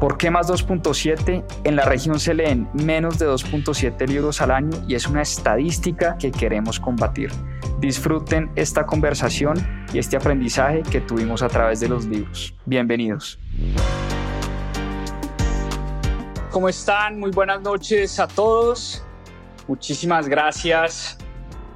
¿Por qué más 2.7? En la región se leen menos de 2.7 libros al año y es una estadística que queremos combatir. Disfruten esta conversación y este aprendizaje que tuvimos a través de los libros. Bienvenidos. ¿Cómo están? Muy buenas noches a todos. Muchísimas gracias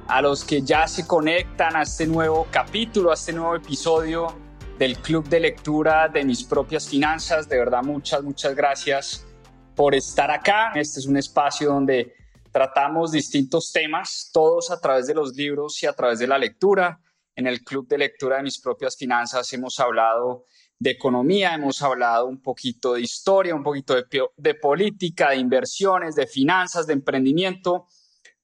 a los que ya se conectan a este nuevo capítulo, a este nuevo episodio del Club de Lectura de mis propias finanzas. De verdad, muchas, muchas gracias por estar acá. Este es un espacio donde tratamos distintos temas, todos a través de los libros y a través de la lectura. En el Club de Lectura de mis propias finanzas hemos hablado de economía, hemos hablado un poquito de historia, un poquito de, de política, de inversiones, de finanzas, de emprendimiento.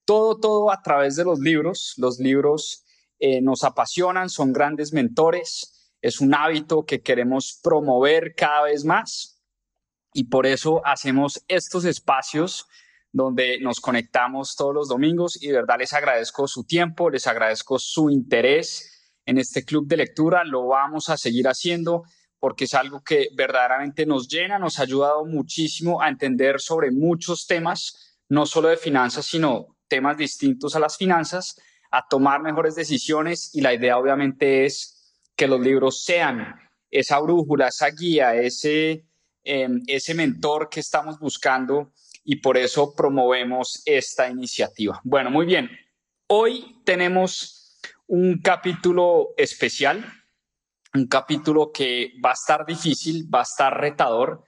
Todo, todo a través de los libros. Los libros eh, nos apasionan, son grandes mentores es un hábito que queremos promover cada vez más y por eso hacemos estos espacios donde nos conectamos todos los domingos y de verdad les agradezco su tiempo, les agradezco su interés en este club de lectura, lo vamos a seguir haciendo porque es algo que verdaderamente nos llena, nos ha ayudado muchísimo a entender sobre muchos temas, no solo de finanzas, sino temas distintos a las finanzas, a tomar mejores decisiones y la idea obviamente es que los libros sean esa brújula, esa guía, ese, em, ese mentor que estamos buscando y por eso promovemos esta iniciativa. Bueno, muy bien. Hoy tenemos un capítulo especial, un capítulo que va a estar difícil, va a estar retador,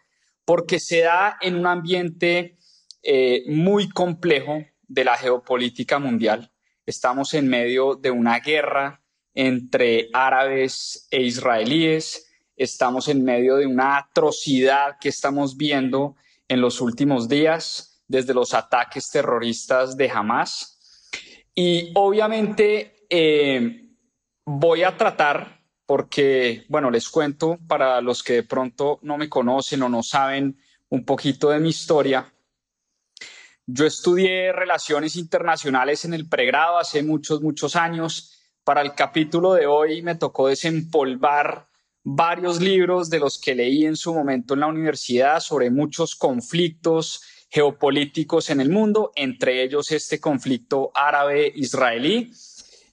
porque se da en un ambiente eh, muy complejo de la geopolítica mundial. Estamos en medio de una guerra entre árabes e israelíes. Estamos en medio de una atrocidad que estamos viendo en los últimos días desde los ataques terroristas de Hamas. Y obviamente eh, voy a tratar, porque, bueno, les cuento para los que de pronto no me conocen o no saben un poquito de mi historia. Yo estudié relaciones internacionales en el pregrado hace muchos, muchos años para el capítulo de hoy me tocó desempolvar varios libros de los que leí en su momento en la universidad sobre muchos conflictos geopolíticos en el mundo, entre ellos este conflicto árabe-israelí.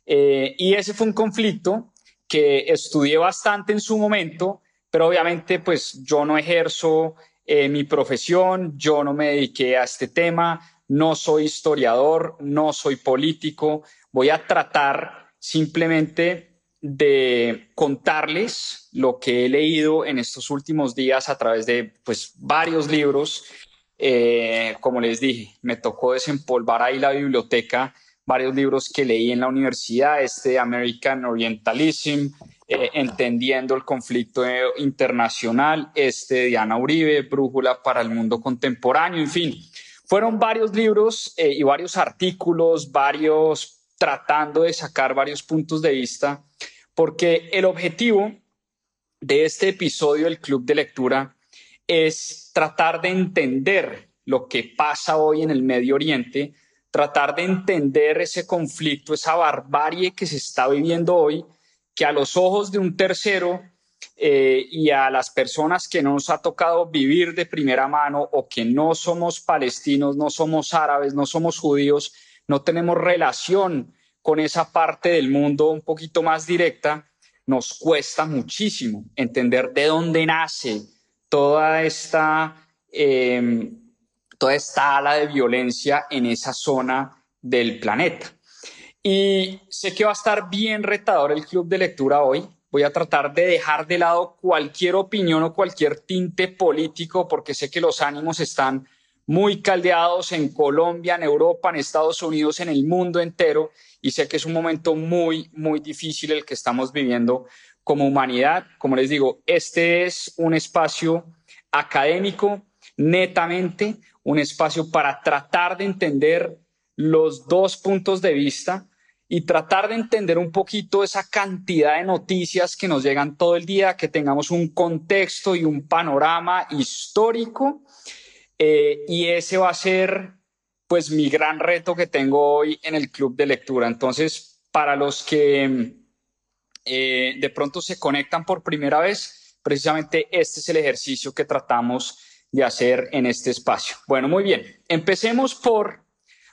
Eh, y ese fue un conflicto que estudié bastante en su momento, pero obviamente pues yo no ejerzo eh, mi profesión, yo no me dediqué a este tema, no soy historiador, no soy político, voy a tratar simplemente de contarles lo que he leído en estos últimos días a través de pues, varios libros. Eh, como les dije, me tocó desempolvar ahí la biblioteca, varios libros que leí en la universidad, este American Orientalism, eh, Entendiendo el conflicto internacional, este de Diana Uribe, Brújula para el Mundo Contemporáneo, en fin. Fueron varios libros eh, y varios artículos, varios tratando de sacar varios puntos de vista, porque el objetivo de este episodio del Club de Lectura es tratar de entender lo que pasa hoy en el Medio Oriente, tratar de entender ese conflicto, esa barbarie que se está viviendo hoy, que a los ojos de un tercero eh, y a las personas que no nos ha tocado vivir de primera mano o que no somos palestinos, no somos árabes, no somos judíos, no tenemos relación con esa parte del mundo un poquito más directa, nos cuesta muchísimo entender de dónde nace toda esta, em, toda esta ala de violencia en esa zona del planeta. Y sé que va a estar bien retador el club de lectura hoy. Voy a tratar de dejar de lado cualquier opinión o cualquier tinte político porque sé que los ánimos están muy caldeados en Colombia, en Europa, en Estados Unidos, en el mundo entero. Y sé que es un momento muy, muy difícil el que estamos viviendo como humanidad. Como les digo, este es un espacio académico, netamente, un espacio para tratar de entender los dos puntos de vista y tratar de entender un poquito esa cantidad de noticias que nos llegan todo el día, que tengamos un contexto y un panorama histórico. Eh, y ese va a ser pues mi gran reto que tengo hoy en el club de lectura. Entonces, para los que eh, de pronto se conectan por primera vez, precisamente este es el ejercicio que tratamos de hacer en este espacio. Bueno, muy bien. Empecemos por,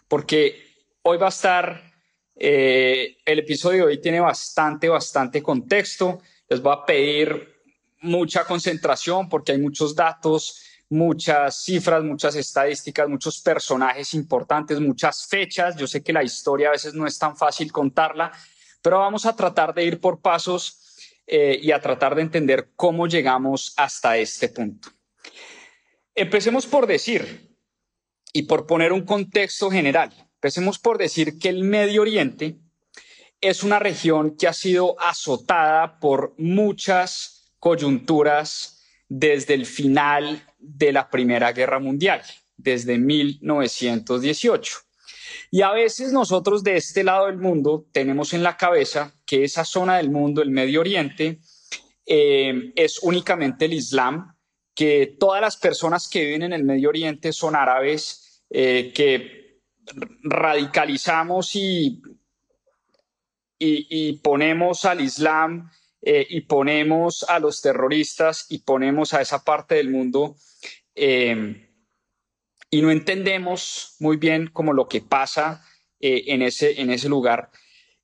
porque hoy va a estar, eh, el episodio de hoy tiene bastante, bastante contexto. Les voy a pedir mucha concentración porque hay muchos datos, muchas cifras, muchas estadísticas, muchos personajes importantes, muchas fechas. Yo sé que la historia a veces no es tan fácil contarla, pero vamos a tratar de ir por pasos eh, y a tratar de entender cómo llegamos hasta este punto. Empecemos por decir y por poner un contexto general. Empecemos por decir que el Medio Oriente es una región que ha sido azotada por muchas coyunturas desde el final de la Primera Guerra Mundial, desde 1918. Y a veces nosotros de este lado del mundo tenemos en la cabeza que esa zona del mundo, el Medio Oriente, eh, es únicamente el Islam, que todas las personas que viven en el Medio Oriente son árabes, eh, que radicalizamos y, y, ponemos al Islam eh, y ponemos a los terroristas y ponemos a esa parte del mundo eh, y no entendemos muy bien como lo que pasa eh, en, ese, en ese lugar.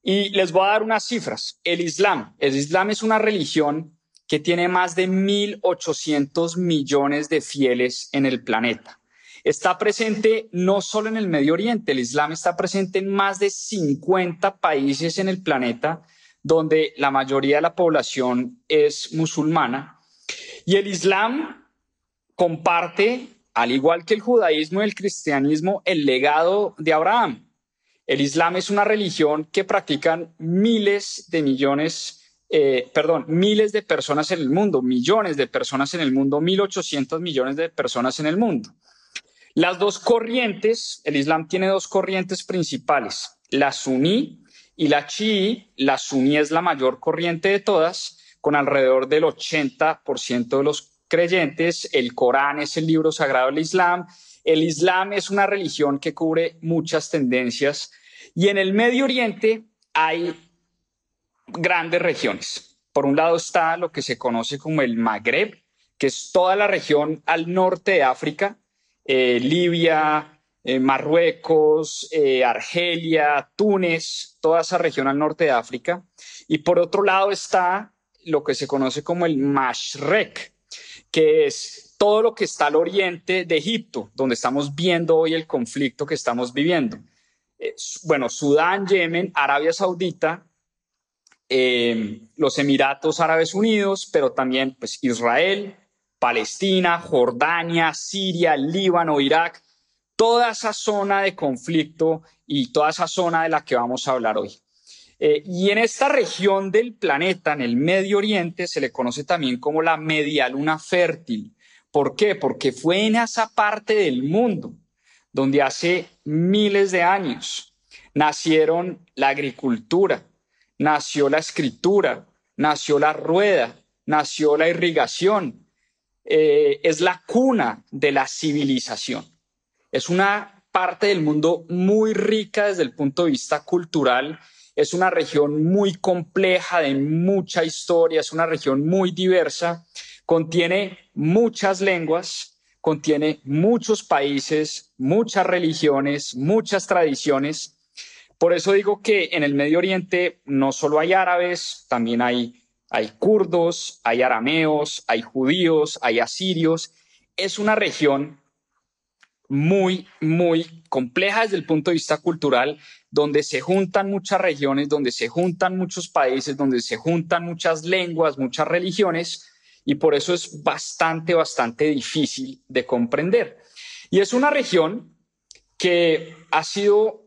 Y les voy a dar unas cifras. El Islam, el Islam es una religión que tiene más de 1.800 millones de fieles en el planeta está presente no solo en el Medio Oriente, el Islam está presente en más de 50 países en el planeta donde la mayoría de la población es musulmana. Y el Islam comparte, al igual que el judaísmo y el cristianismo, el legado de Abraham. El Islam es una religión que practican miles de millones, eh, perdón, miles de personas en el mundo, millones de personas en el mundo, 1.800 millones de personas en el mundo. Las dos corrientes, el Islam tiene dos corrientes principales, la suní y la chií. La suní es la mayor corriente de todas, con alrededor del 80% de los creyentes. El Corán es el libro sagrado del Islam. El Islam es una religión que cubre muchas tendencias. Y en el Medio Oriente hay grandes regiones. Por un lado está lo que se conoce como el Magreb, que es toda la región al norte de África, eh, Libia, eh, Marruecos, eh, Argelia, Túnez, toda esa región al norte de África. Y por otro lado está lo que se conoce como el Mashrek, que es todo lo que está al oriente de Egipto, donde estamos viendo hoy el conflicto que estamos viviendo. bueno, Sudán, Yemen, Arabia Saudita, los Emiratos Árabes Unidos, pero también pues, Israel, Palestina, Jordania, Siria, Líbano, Irak, toda esa zona de conflicto y toda esa zona de la que vamos a hablar hoy. Eh, y en esta región del planeta, en el Medio Oriente, se le conoce también como la media luna fértil. ¿Por qué? Porque fue en esa parte del mundo donde hace miles de años nacieron la agricultura, nació la escritura, nació la rueda, nació la irrigación, eh, es la cuna de la civilización. Es una parte del mundo muy rica desde el punto de vista cultural. Es una región muy compleja, de mucha historia, es una región muy diversa, contiene muchas lenguas, contiene muchos países, muchas religiones, muchas tradiciones. Por eso digo que en el Medio Oriente no solo hay árabes, también hay hay kurdos, hay arameos, hay judíos, hay asirios. Es una región muy, muy compleja desde el punto de vista cultural, donde se juntan muchas regiones, donde se juntan muchos países, donde se juntan muchas lenguas, muchas religiones, y por eso es bastante, bastante difícil de comprender. Y es una región que ha sido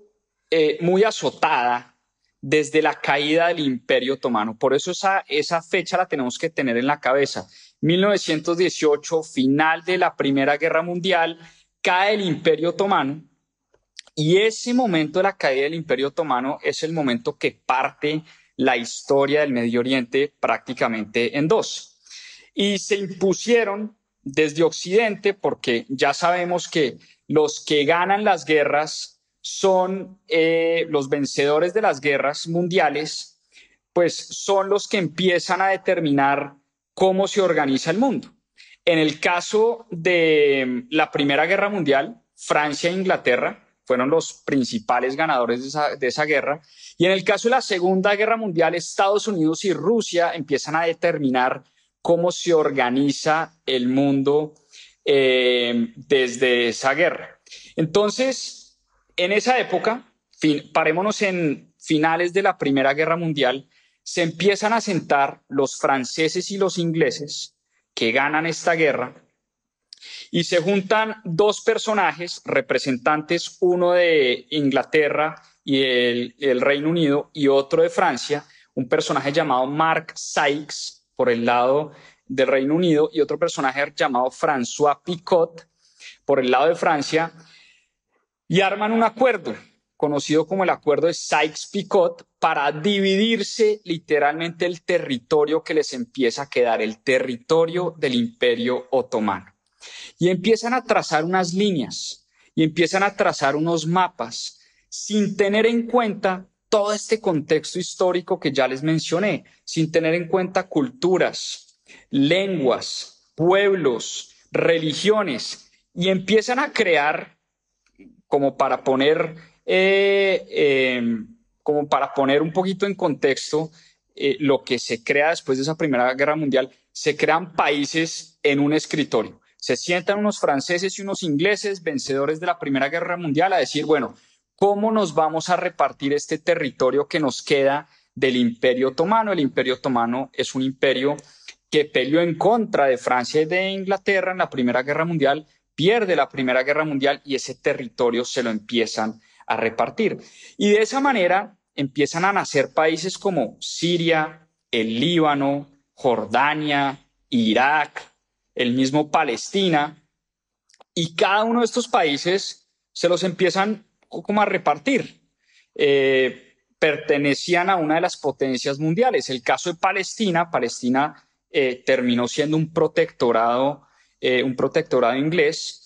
eh, muy azotada desde la caída del Imperio Otomano. Por eso esa, esa fecha la tenemos que tener en la cabeza. 1918, final de la Primera Guerra Mundial, cae el Imperio Otomano Y ese momento de la caída del Imperio Otomano es el momento que parte la historia del Medio Oriente prácticamente en dos. Y se impusieron desde Occidente, porque ya sabemos que los que ganan las guerras son eh, los vencedores de las guerras mundiales, pues son los que empiezan a determinar cómo se organiza el mundo. En el caso de la Primera Guerra Mundial, Francia e Inglaterra fueron los principales ganadores de esa, de esa, guerra. Y en el caso de la Segunda Guerra Mundial, Estados Unidos y Rusia empiezan a determinar cómo se organiza el mundo eh, desde esa guerra. Entonces, en esa época, parémonos en finales de la Primera Guerra Mundial, se empiezan a sentar los franceses y los ingleses que ganan esta guerra y se juntan dos personajes representantes, uno de Inglaterra y el, el Reino Unido y otro de Francia, un personaje llamado Mark Sykes, por el lado del Reino Unido y otro personaje llamado François Picot por el lado de Francia y arman un acuerdo conocido como el acuerdo de Sykes-Picot para dividirse literalmente el territorio que les empieza a quedar, el territorio del imperio otomano. Y empiezan a trazar unas líneas y empiezan a trazar unos mapas sin tener en cuenta todo este contexto histórico que ya les mencioné, sin tener en cuenta culturas, lenguas, pueblos, religiones, y empiezan a crear, como para poner, eh, em, como para poner un poquito en contexto eh, lo que se crea después de esa Primera Guerra Mundial, se crean países en un escritorio. Se sientan unos franceses y unos ingleses, vencedores de la Primera Guerra Mundial, a decir, bueno, cómo nos vamos a repartir este territorio que nos queda del Imperio Otomano. El Imperio Otomano es un imperio que peleó en contra de Francia y de Inglaterra en la Primera Guerra Mundial, pierde la Primera Guerra Mundial y ese territorio se lo empiezan a repartir. Y de esa manera empiezan a nacer países como Siria, el Líbano, Jordania, Irak, el mismo Palestina, y cada uno de estos países se los empiezan como a repartir. Eh, pertenecían a una de las potencias mundiales. El caso de Palestina, Palestina eh, terminó siendo un protectorado, eh, un protectorado inglés,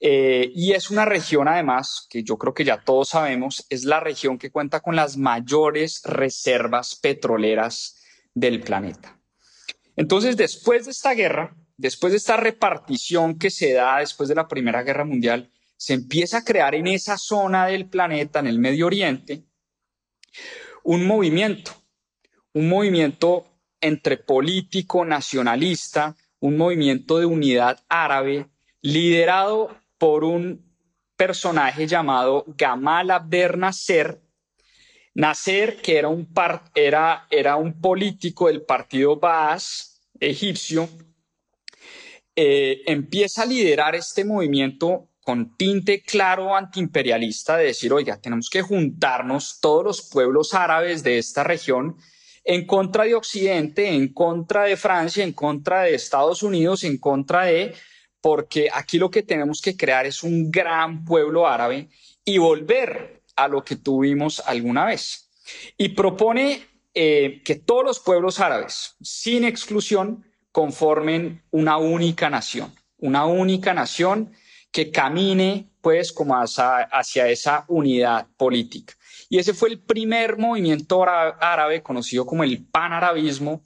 y es una región además que yo creo que ya todos sabemos, es la región que cuenta con las mayores reservas petroleras del planeta. Entonces, después de esta guerra, después de esta repartición que se da después de la Primera Guerra Mundial, se empieza a crear en esa zona del planeta, en el Medio Oriente, un movimiento, un movimiento entre político, nacionalista, un movimiento de unidad árabe, liderado por un personaje llamado Gamal Abdel Nasser. Nasser, que era un, era, era un político del partido Baas egipcio, eh, empieza a liderar este movimiento con tinte claro antiimperialista de decir, oiga, tenemos que juntarnos todos los pueblos árabes de esta región en contra de Occidente, en contra de Francia, en contra de Estados Unidos, en contra de, porque aquí lo que tenemos que crear es un gran pueblo árabe y volver a lo que tuvimos alguna vez. Y propone eh, que todos los pueblos árabes, sin exclusión, conformen una única nación, una única nación que camine pues como hacia, esa unidad política. Y ese fue el primer movimiento árabe conocido como el panarabismo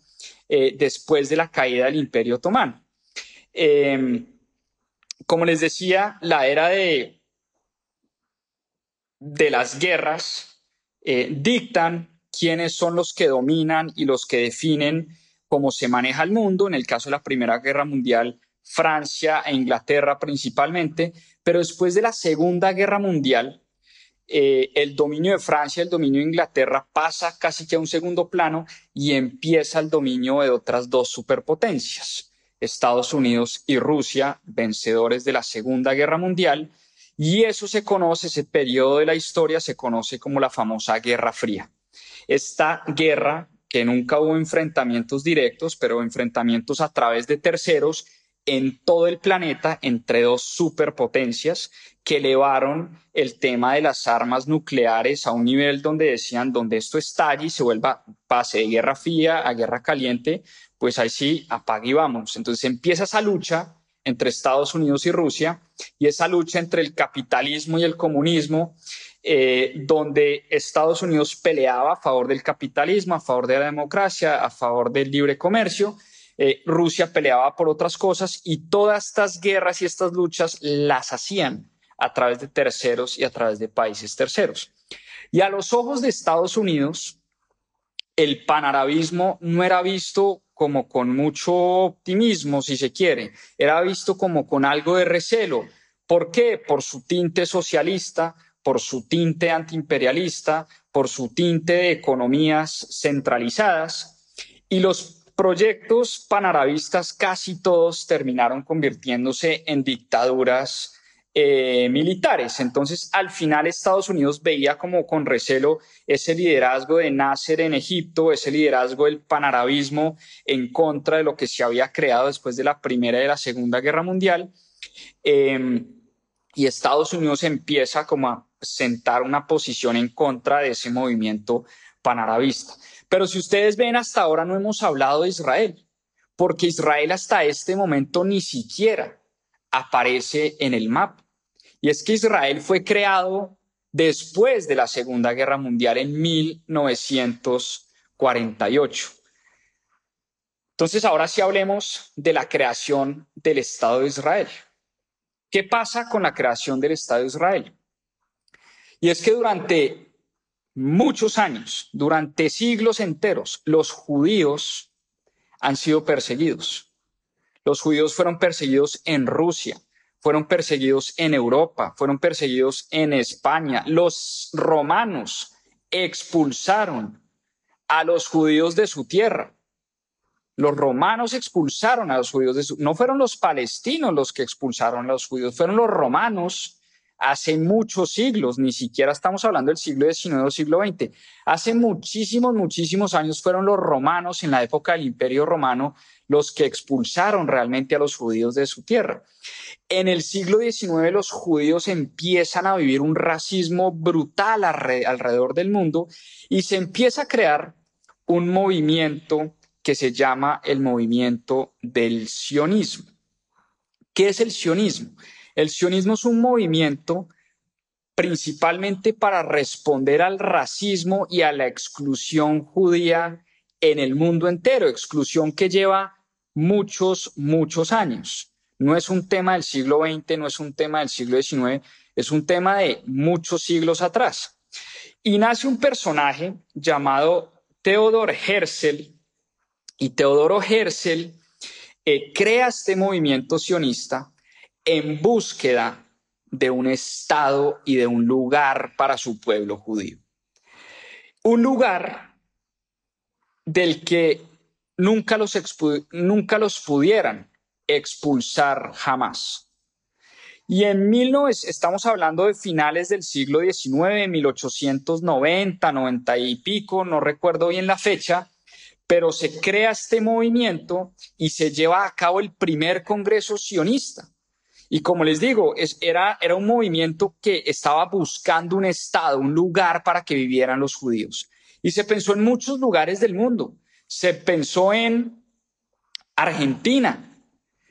eh, después de la caída del Imperio Otomano. Em, como les decía, la era de, las guerras eh, dictan quiénes son los que dominan y los que definen cómo se maneja el mundo. En el caso de la Primera Guerra Mundial, Francia e Inglaterra principalmente, pero después de la Segunda Guerra Mundial, eh, el dominio de Francia, el dominio de Inglaterra pasa casi que a un segundo plano y empieza el dominio de otras dos superpotencias, Estados Unidos y Rusia, vencedores de la Segunda Guerra Mundial, y eso se conoce, ese periodo de la historia se conoce como la famosa Guerra Fría. Esta guerra, que nunca hubo enfrentamientos directos, pero enfrentamientos a través de terceros, en todo el planeta entre dos superpotencias que elevaron el tema de las armas nucleares a un nivel donde decían, donde esto estalle y se vuelva pase de guerra fría a guerra caliente, pues ahí sí, apague y vamos. Entonces empieza esa lucha entre Estados Unidos y Rusia y esa lucha entre el capitalismo y el comunismo, eh, donde Estados Unidos peleaba a favor del capitalismo, a favor de la democracia, a favor del libre comercio, eh, Rusia peleaba por otras cosas y todas estas guerras y estas luchas las hacían a través de terceros y a través de países terceros. Y a los ojos de Estados Unidos, el panarabismo no era visto como con mucho optimismo, si se quiere, era visto como con algo de recelo. ¿Por qué? Por su tinte socialista, por su tinte antiimperialista, por su tinte de economías centralizadas. Y los proyectos panarabistas casi todos terminaron convirtiéndose en dictaduras eh, militares. Entonces, al final Estados Unidos veía como con recelo ese liderazgo de Nasser en Egipto, ese liderazgo del panarabismo en contra de lo que se había creado después de la Primera y la Segunda Guerra Mundial. Em, y Estados Unidos empieza como a sentar una posición en contra de ese movimiento panarabista. Pero si ustedes ven, hasta ahora no hemos hablado de Israel, porque Israel hasta este momento ni siquiera aparece en el mapa. Y es que Israel fue creado después de la Segunda Guerra Mundial en 1948. Entonces, ahora sí hablemos de la creación del Estado de Israel. ¿Qué pasa con la creación del Estado de Israel? Y es que durante muchos años, durante siglos enteros, los judíos han sido perseguidos. Los judíos fueron perseguidos en Rusia, fueron perseguidos en Europa, fueron perseguidos en España. Los romanos expulsaron a los judíos de su tierra. Los romanos expulsaron a los judíos de su... No fueron los palestinos los que expulsaron a los judíos, fueron los romanos hace muchos siglos, ni siquiera estamos hablando del siglo XIX o siglo XX. Hace muchísimos, muchísimos años fueron los romanos en la época del Imperio Romano los que expulsaron realmente a los judíos de su tierra. En el siglo XIX los judíos empiezan a vivir un racismo brutal alrededor del mundo y se empieza a crear un movimiento que se llama el movimiento del sionismo. ¿Qué es el sionismo? El sionismo es un movimiento principalmente para responder al racismo y a la exclusión judía en el mundo entero, exclusión que lleva muchos, muchos años. No es un tema del siglo XX, no es un tema del siglo XIX, es un tema de muchos siglos atrás. Y nace un personaje llamado Theodor Herzl, y Teodoro Herzl eh, crea este movimiento sionista en búsqueda de un Estado y de un lugar para su pueblo judío. Un lugar del que nunca los, nunca los pudieran expulsar jamás. Y en 19, estamos hablando de finales del siglo XIX, 1890, 90 y pico, no recuerdo bien la fecha, pero se crea este movimiento y se lleva a cabo el primer congreso sionista. Y como les digo, era, un movimiento que estaba buscando un estado, un lugar para que vivieran los judíos. Y se pensó en muchos lugares del mundo. Se pensó en Argentina,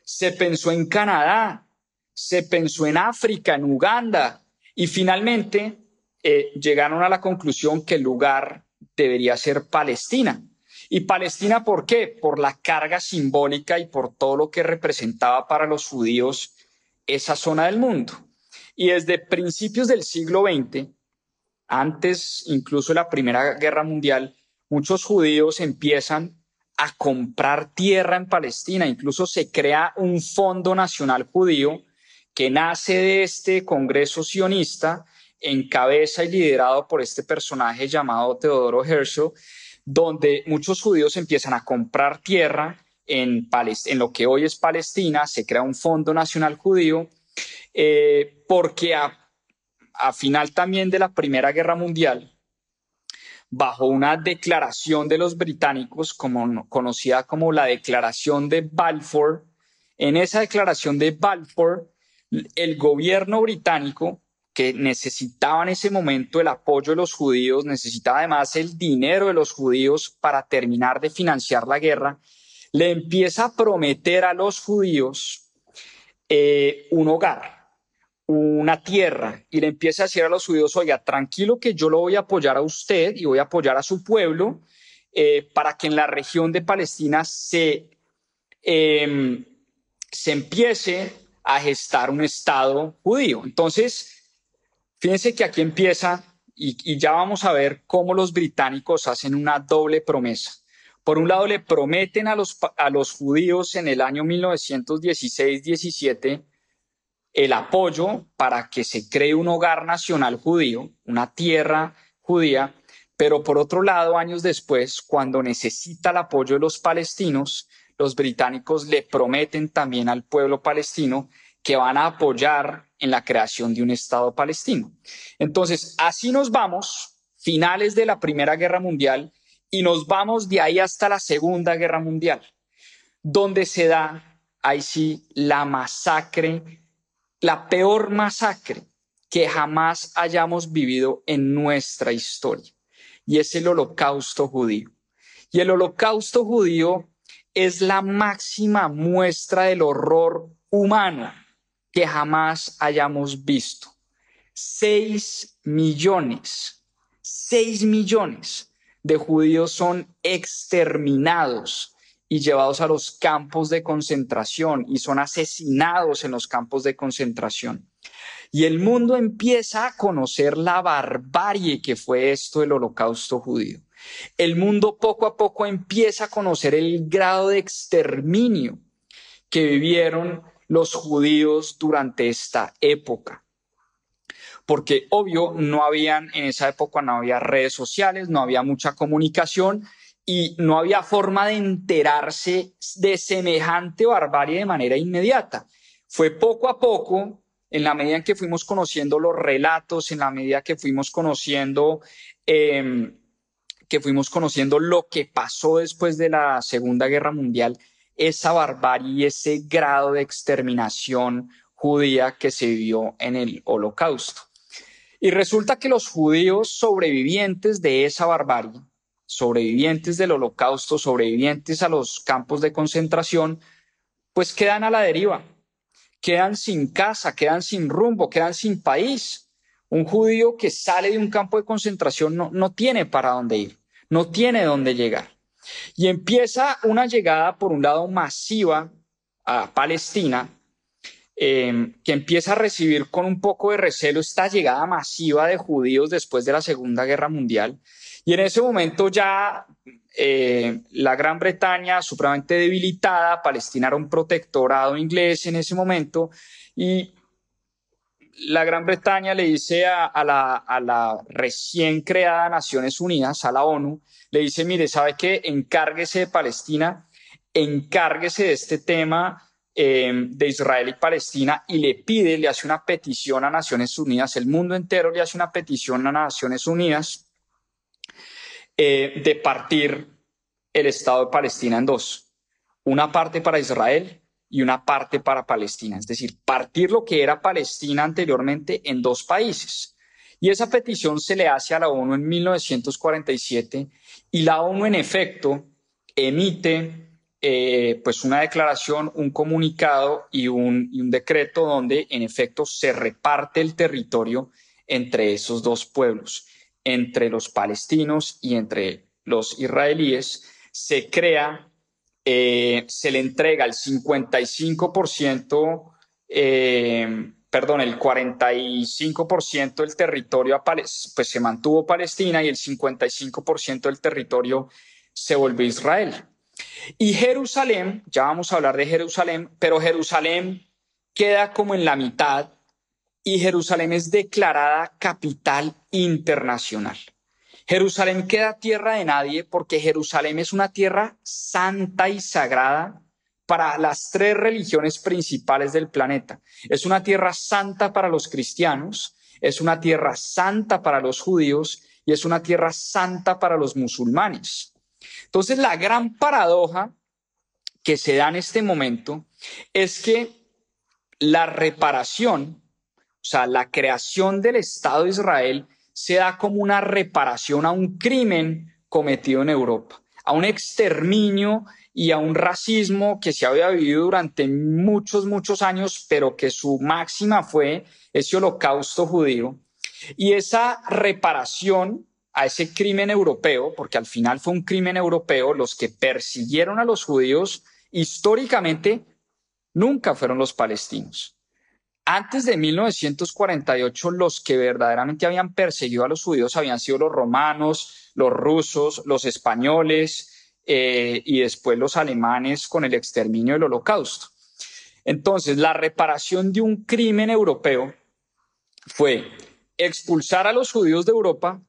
se pensó en Canadá, se pensó en África, en Uganda, y finalmente eh, llegaron a la conclusión que el lugar debería ser Palestina. ¿Y Palestina por qué? Por la carga simbólica y por todo lo que representaba para los judíos esa zona del mundo. Y desde principios del siglo XX, antes incluso de la Primera Guerra Mundial, muchos judíos empiezan a comprar tierra en Palestina. Incluso se crea un Fondo Nacional Judío que nace de este Congreso sionista, en cabeza y liderado por este personaje llamado Teodoro Herzl, donde muchos judíos empiezan a comprar tierra en, en lo que hoy es Palestina, se crea un Fondo Nacional Judío, eh, porque a, a final también de la Primera Guerra Mundial, bajo una declaración de los británicos, como, conocida como la Declaración de Balfour, en esa declaración de Balfour, el gobierno británico, que necesitaba en ese momento el apoyo de los judíos, necesitaba además el dinero de los judíos para terminar de financiar la guerra, le empieza a prometer a los judíos eh, un hogar, una tierra, y le empieza a decir a los judíos, oiga, tranquilo que yo lo voy a apoyar a usted y voy a apoyar a su pueblo eh, para que en la región de Palestina se, em, se empiece a gestar un Estado judío. Entonces, fíjense que aquí empieza, y, y ya vamos a ver cómo los británicos hacen una doble promesa. Por un lado, le prometen a los, a los judíos en el año 1916-17 el apoyo para que se cree un hogar nacional judío, una tierra judía, pero por otro lado, años después, cuando necesita el apoyo de los palestinos, los británicos le prometen también al pueblo palestino que van a apoyar en la creación de un Estado palestino. Entonces, así nos vamos, finales de la Primera Guerra Mundial, y nos vamos de ahí hasta la Segunda Guerra Mundial, donde se da, ahí sí, la masacre, la peor masacre que jamás hayamos vivido en nuestra historia, y es el holocausto judío. Y el holocausto judío es la máxima muestra del horror humano que jamás hayamos visto. Seis millones, seis millones de judíos son exterminados y llevados a los campos de concentración y son asesinados en los campos de concentración. Y el mundo empieza a conocer la barbarie que fue esto del holocausto judío. El mundo poco a poco empieza a conocer el grado de exterminio que vivieron los judíos durante esta época porque obvio no habían, en esa época no había redes sociales, no había mucha comunicación y no había forma de enterarse de semejante barbarie de manera inmediata. Fue poco a poco, en la medida en que fuimos conociendo los relatos, en la medida que fuimos conociendo, em, que fuimos conociendo lo que pasó después de la Segunda Guerra Mundial, esa barbarie y ese grado de exterminación judía que se vivió en el holocausto. Y resulta que los judíos sobrevivientes de esa barbarie, sobrevivientes del holocausto, sobrevivientes a los campos de concentración, pues quedan a la deriva, quedan sin casa, quedan sin rumbo, quedan sin país. Un judío que sale de un campo de concentración no, no tiene para dónde ir, no tiene dónde llegar. Y empieza una llegada, por un lado, masiva a Palestina, Em, que empieza a recibir con un poco de recelo esta llegada masiva de judíos después de la Segunda Guerra Mundial. Y en ese momento ya eh, la Gran Bretaña, supremamente debilitada, Palestina era un protectorado inglés en ese momento, y la Gran Bretaña le dice a, la, a la recién creada Naciones Unidas, a la ONU, le dice, mire, ¿sabe qué? Encárguese de Palestina, encárguese de este tema Em, de Israel y Palestina y le pide, le hace una petición a Naciones Unidas, el mundo entero le hace una petición a Naciones Unidas eh, de partir el Estado de Palestina en dos, una parte para Israel y una parte para Palestina, es decir, partir lo que era Palestina anteriormente en dos países. Y esa petición se le hace a la ONU en 1947 y la ONU en efecto emite eh, pues una declaración, un comunicado y un, decreto donde en efecto se reparte el territorio entre esos dos pueblos, entre los palestinos y entre los israelíes, se crea, eh, se le entrega el 55%, eh, perdón, el 45% del territorio a pues se mantuvo Palestina y el 55% del territorio se volvió Israel. Y Jerusalén, ya vamos a hablar de Jerusalén, pero Jerusalén queda como en la mitad y Jerusalén es declarada capital internacional. Jerusalén queda tierra de nadie porque Jerusalén es una tierra santa y sagrada para las tres religiones principales del planeta. Es una tierra santa para los cristianos, es una tierra santa para los judíos y es una tierra santa para los musulmanes. Entonces, la gran paradoja que se da en este momento es que la reparación, o sea, la creación del Estado de Israel se da como una reparación a un crimen cometido en Europa, a un exterminio y a un racismo que se había vivido durante muchos, muchos años, pero que su máxima fue ese holocausto judío. Y esa reparación a ese crimen europeo, porque al final fue un crimen europeo, los que persiguieron a los judíos históricamente nunca fueron los palestinos. Antes de 1948, los que verdaderamente habían perseguido a los judíos habían sido los romanos, los rusos, los españoles eh, y después los alemanes con el exterminio del holocausto. Entonces, la reparación de un crimen europeo fue expulsar a los judíos de Europa,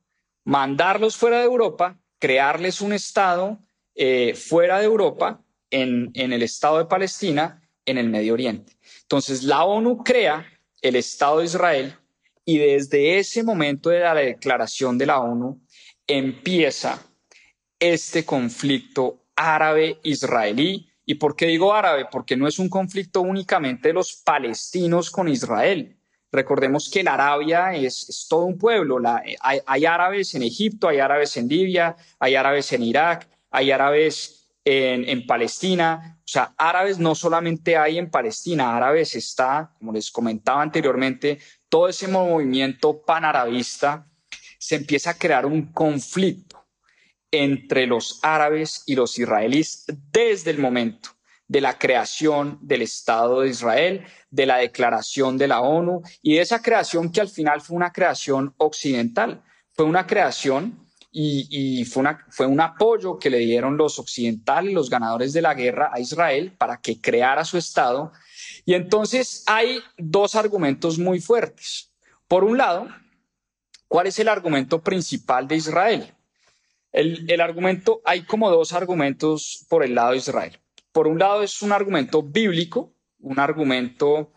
mandarlos fuera de Europa, crearles un Estado eh, fuera de Europa, en, en el Estado de Palestina, en el Medio Oriente. Entonces, la ONU crea el Estado de Israel y desde ese momento de la declaración de la ONU empieza este conflicto árabe-israelí. ¿Y por qué digo árabe? Porque no es un conflicto únicamente de los palestinos con Israel. Recordemos que la Arabia es, todo un pueblo. hay, hay, árabes en Egipto, hay árabes en Libia, hay árabes en Irak, hay árabes en, en, Palestina. O sea, árabes no solamente hay en Palestina, árabes está, como les comentaba anteriormente, todo ese movimiento panarabista, se empieza a crear un conflicto entre los árabes y los israelíes desde el momento de la creación del Estado de Israel, de la declaración de la ONU y de esa creación que al final fue una creación occidental, fue una creación y, fue, un apoyo que le dieron los occidentales, los ganadores de la guerra a Israel para que creara su Estado. Y entonces hay dos argumentos muy fuertes. Por un lado, ¿cuál es el argumento principal de Israel? El, el argumento, hay como dos argumentos por el lado de Israel por un lado es un argumento bíblico, un argumento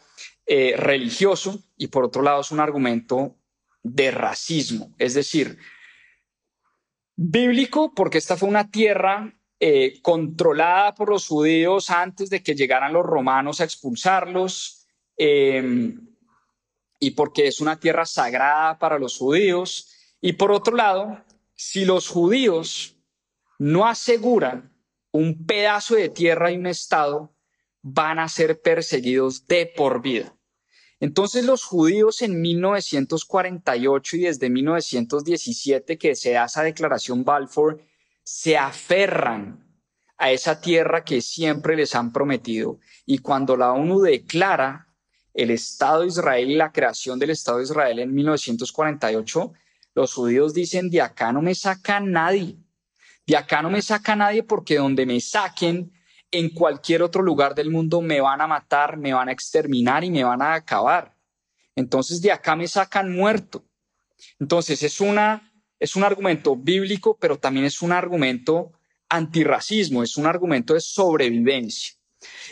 eh, religioso, y por otro lado es un argumento de racismo, es decir, bíblico porque esta fue una tierra eh, controlada por los judíos antes de que llegaran los romanos a expulsarlos, em, y porque es una tierra sagrada para los judíos, y por otro lado, si los judíos no aseguran un pedazo de tierra y un Estado van a ser perseguidos de por vida. Entonces los judíos en 1948 y desde 1917 que se da esa declaración Balfour, se aferran a esa tierra que siempre les han prometido. Y cuando la ONU declara el Estado de Israel y la creación del Estado de Israel en 1948, los judíos dicen, de acá no me saca nadie. De acá no me saca nadie porque donde me saquen, en cualquier otro lugar del mundo me van a matar, me van a exterminar y me van a acabar. Entonces de acá me sacan muerto. Entonces es, una, es un argumento bíblico, pero también es un argumento antirracismo, es un argumento de sobrevivencia.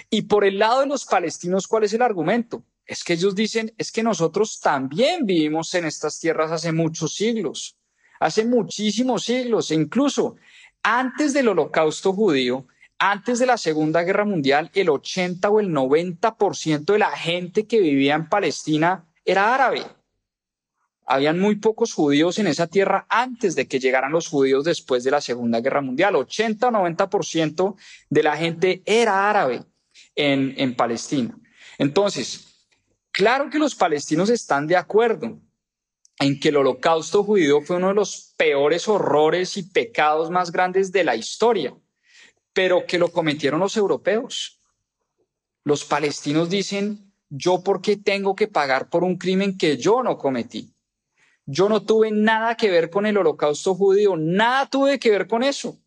Y por el lado de los palestinos, ¿cuál es el argumento? Es que ellos dicen, es que nosotros también vivimos en estas tierras hace muchos siglos, hace muchísimos siglos, e incluso antes del holocausto judío, antes de la Segunda Guerra Mundial, el 80 o el 90% de la gente que vivía en Palestina era árabe. Habían muy pocos judíos en esa tierra antes de que llegaran los judíos después de la Segunda Guerra Mundial. 80 o 90% de la gente era árabe en, en Palestina. Entonces, claro que los palestinos están de acuerdo en que el holocausto judío fue uno de los peores horrores y pecados más grandes de la historia, pero que lo cometieron los europeos. Los palestinos dicen, yo por qué tengo que pagar por un crimen que yo no cometí. Yo no tuve nada que ver con el holocausto judío, nada tuve que ver con eso.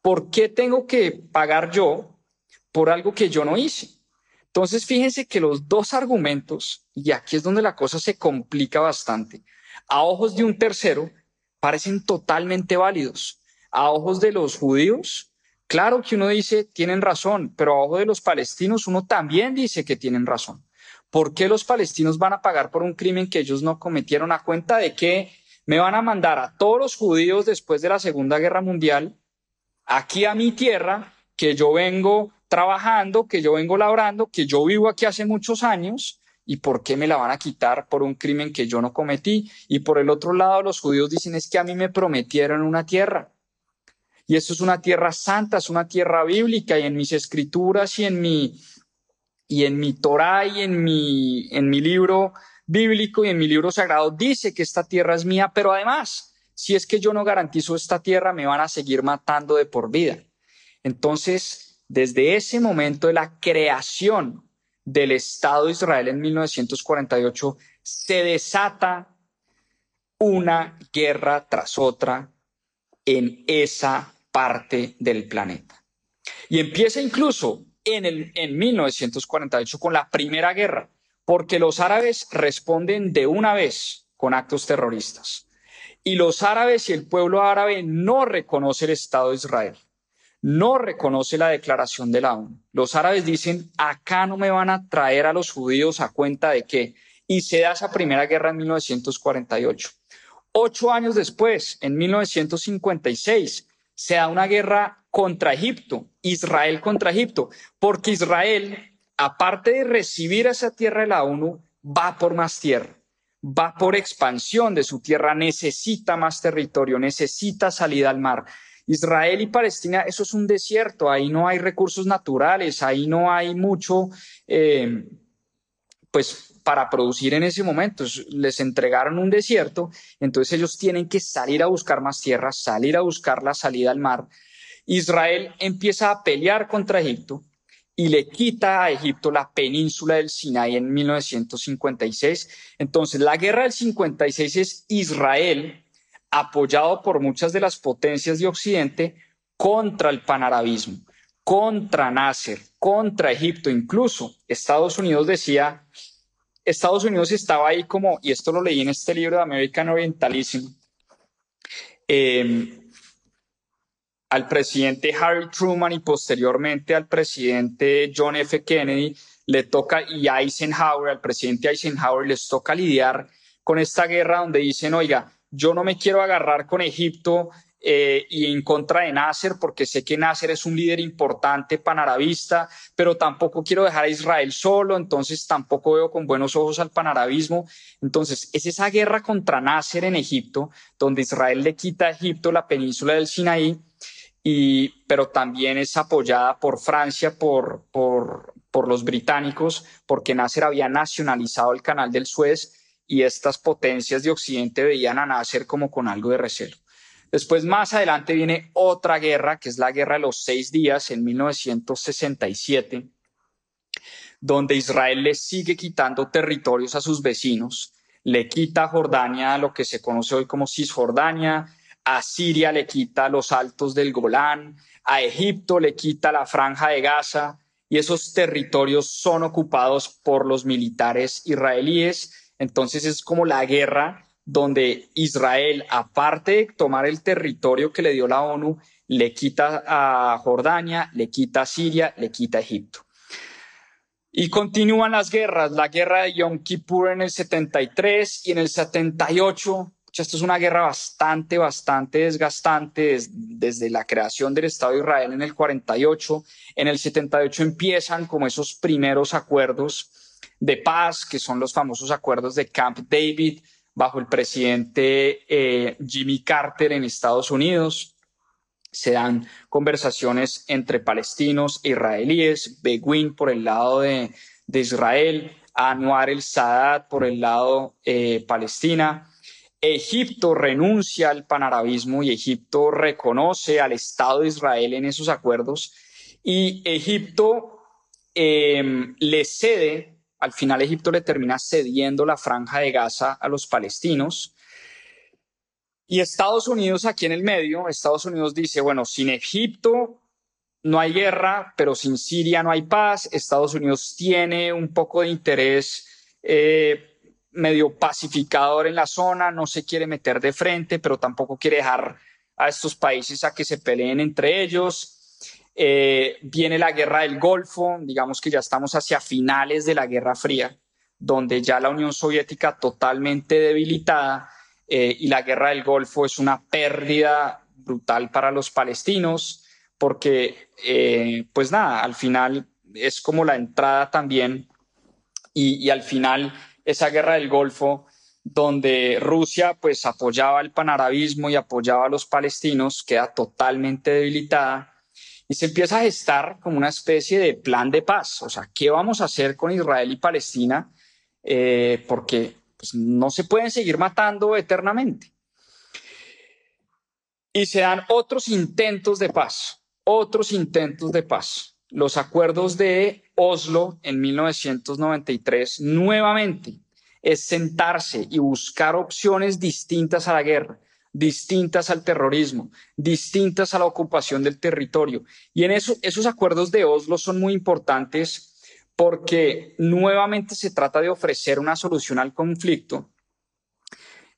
¿Por qué tengo que pagar yo por algo que yo no hice? Entonces, fíjense que los dos argumentos, y aquí es donde la cosa se complica bastante, a ojos de un tercero parecen totalmente válidos. A ojos de los judíos, claro que uno dice tienen razón, pero a ojos de los palestinos uno también dice que tienen razón. ¿Por qué los palestinos van a pagar por un crimen que ellos no cometieron a cuenta de que me van a mandar a todos los judíos después de la Segunda Guerra Mundial aquí a mi tierra, que yo vengo trabajando, que yo vengo labrando, que yo vivo aquí hace muchos años, ¿y por qué me la van a quitar por un crimen que yo no cometí? Y por el otro lado, los judíos dicen, es que a mí me prometieron una tierra. Y esto es una tierra santa, es una tierra bíblica, y en mis escrituras y en mi, y en mi Torah y en mi, en mi libro bíblico y en mi libro sagrado dice que esta tierra es mía, pero además, si es que yo no garantizo esta tierra, me van a seguir matando de por vida. Entonces, desde ese momento de la creación del Estado de Israel en 1948, se desata una guerra tras otra en esa parte del planeta. Y empieza incluso en, el, en 1948 con la Primera Guerra, porque los árabes responden de una vez con actos terroristas. Y los árabes y el pueblo árabe no reconoce el Estado de Israel, no reconoce la declaración de la ONU. Los árabes dicen, acá no me van a traer a los judíos a cuenta de qué. Y se da esa primera guerra en 1948. Ocho años después, en 1956, se da una guerra contra Egipto, Israel contra Egipto, porque Israel aparte de recibir esa tierra de la ONU, va por más tierra, va por expansión de su tierra, necesita más territorio, necesita salida al mar. Israel y Palestina, eso es un desierto, ahí no hay recursos naturales, ahí no hay mucho, eh, pues para producir en ese momento. Les entregaron un desierto, entonces ellos tienen que salir a buscar más tierra, salir a buscar la salida al mar. Israel empieza a pelear contra Egipto, y le quita a Egipto la península del Sinaí en 1956. Entonces, la guerra del 56 es Israel, apoyado por muchas de las potencias de Occidente, contra el panarabismo, contra Nasser, contra Egipto. Incluso Estados Unidos decía, Estados Unidos estaba ahí como, y esto lo leí en este libro de American Orientalism, eh, al presidente Harry Truman y posteriormente al presidente John F. Kennedy le toca y Eisenhower, al presidente Eisenhower les toca lidiar con esta guerra donde dicen, oiga, yo no me quiero agarrar con Egipto eh, y en contra de Nasser, porque sé que Nasser es un líder importante panarabista, pero tampoco quiero dejar a Israel solo, entonces tampoco veo con buenos ojos al panarabismo. Entonces, es esa guerra contra Nasser en Egipto, donde Israel le quita a Egipto la península del Sinaí y, pero también es apoyada por Francia, por, por, por los británicos, porque Nasser había nacionalizado el canal del Suez y estas potencias de Occidente veían a Nasser como con algo de recelo. Después, más adelante, viene otra guerra, que es la Guerra de los Seis Días en 1967, donde Israel le sigue quitando territorios a sus vecinos, le quita a Jordania lo que se conoce hoy como Cisjordania, a Siria le quita los altos del Golán, a Egipto le quita la franja de Gaza y esos territorios son ocupados por los militares israelíes. Entonces es como la guerra donde Israel, aparte de tomar el territorio que le dio la ONU, le quita a Jordania, le quita a Siria, le quita a Egipto. Y continúan las guerras, la guerra de Yom Kippur en el 73 y en el 78 esto es una guerra bastante, bastante desgastante desde, la creación del Estado de Israel en el 48. En el 78 empiezan como esos primeros acuerdos de paz, que son los famosos acuerdos de Camp David, bajo el presidente eh, Jimmy Carter en Estados Unidos. Se dan conversaciones entre palestinos e israelíes, Beguín por el lado de, Israel, Anwar el Sadat por el lado eh, palestina Egipto renuncia al panarabismo y Egipto reconoce al Estado de Israel en esos acuerdos y Egipto em, le cede, al final Egipto le termina cediendo la franja de Gaza a los palestinos. Y Estados Unidos aquí en el medio, Estados Unidos dice, bueno, sin Egipto no hay guerra, pero sin Siria no hay paz. Estados Unidos tiene un poco de interés eh, medio pacificador en la zona, no se quiere meter de frente, pero tampoco quiere dejar a estos países a que se peleen entre ellos. Eh, viene la guerra del Golfo, digamos que ya estamos hacia finales de la Guerra Fría, donde ya la Unión Soviética totalmente debilitada eh, y la guerra del Golfo es una pérdida brutal para los palestinos, porque, eh, pues nada, al final es como la entrada también y, y al final esa guerra del Golfo donde Rusia pues apoyaba el panarabismo y apoyaba a los palestinos, queda totalmente debilitada se empieza a gestar como una especie de plan de paz. O sea, ¿qué vamos a hacer con Israel y Palestina? Eh, porque pues, no se pueden seguir matando eternamente. Y se dan otros intentos de paz, otros intentos de paz. Los acuerdos de Oslo en 1993 nuevamente es sentarse y buscar opciones distintas a la guerra, distintas al terrorismo, distintas a la ocupación del territorio. Y en eso, esos acuerdos de Oslo son muy importantes porque nuevamente se trata de ofrecer una solución al conflicto.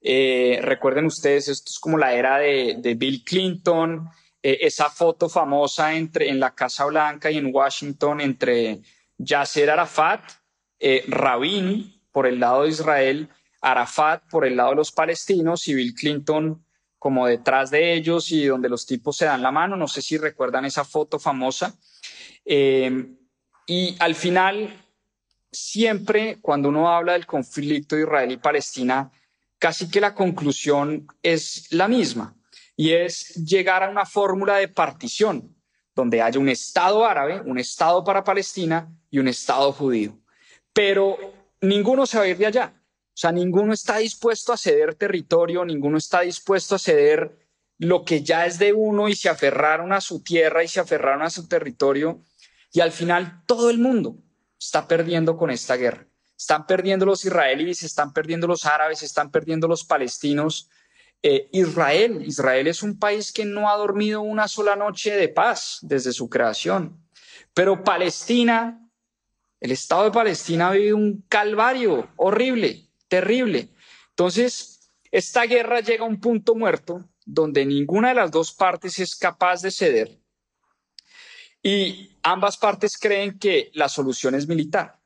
Eh, recuerden ustedes, esto es como la era de, Bill Clinton, eh, esa foto famosa entre, en la Casa Blanca y en Washington entre Yasser Arafat, eh, Rabin, por el lado de Israel, Arafat por el lado de los palestinos y Bill Clinton como detrás de ellos y donde los tipos se dan la mano. No sé si recuerdan esa foto famosa. Eh, y al final, siempre cuando uno habla del conflicto de Israel y Palestina, casi que la conclusión es la misma y es llegar a una fórmula de partición donde haya un Estado árabe, un Estado para Palestina y un Estado judío. Pero ninguno se va a ir de allá. O sea, ninguno está dispuesto a ceder territorio, ninguno está dispuesto a ceder lo que ya es de uno y se aferraron a su tierra y se aferraron a su territorio. Y al final todo el mundo está perdiendo con esta guerra. Están perdiendo los israelíes, están perdiendo los árabes, están perdiendo los palestinos. Eh, Israel, Israel es un país que no ha dormido una sola noche de paz desde su creación. Pero Palestina el Estado de Palestina ha vivido un calvario horrible, terrible. Entonces, esta guerra llega a un punto muerto donde ninguna de las dos partes es capaz de ceder y ambas partes creen que la solución es militar.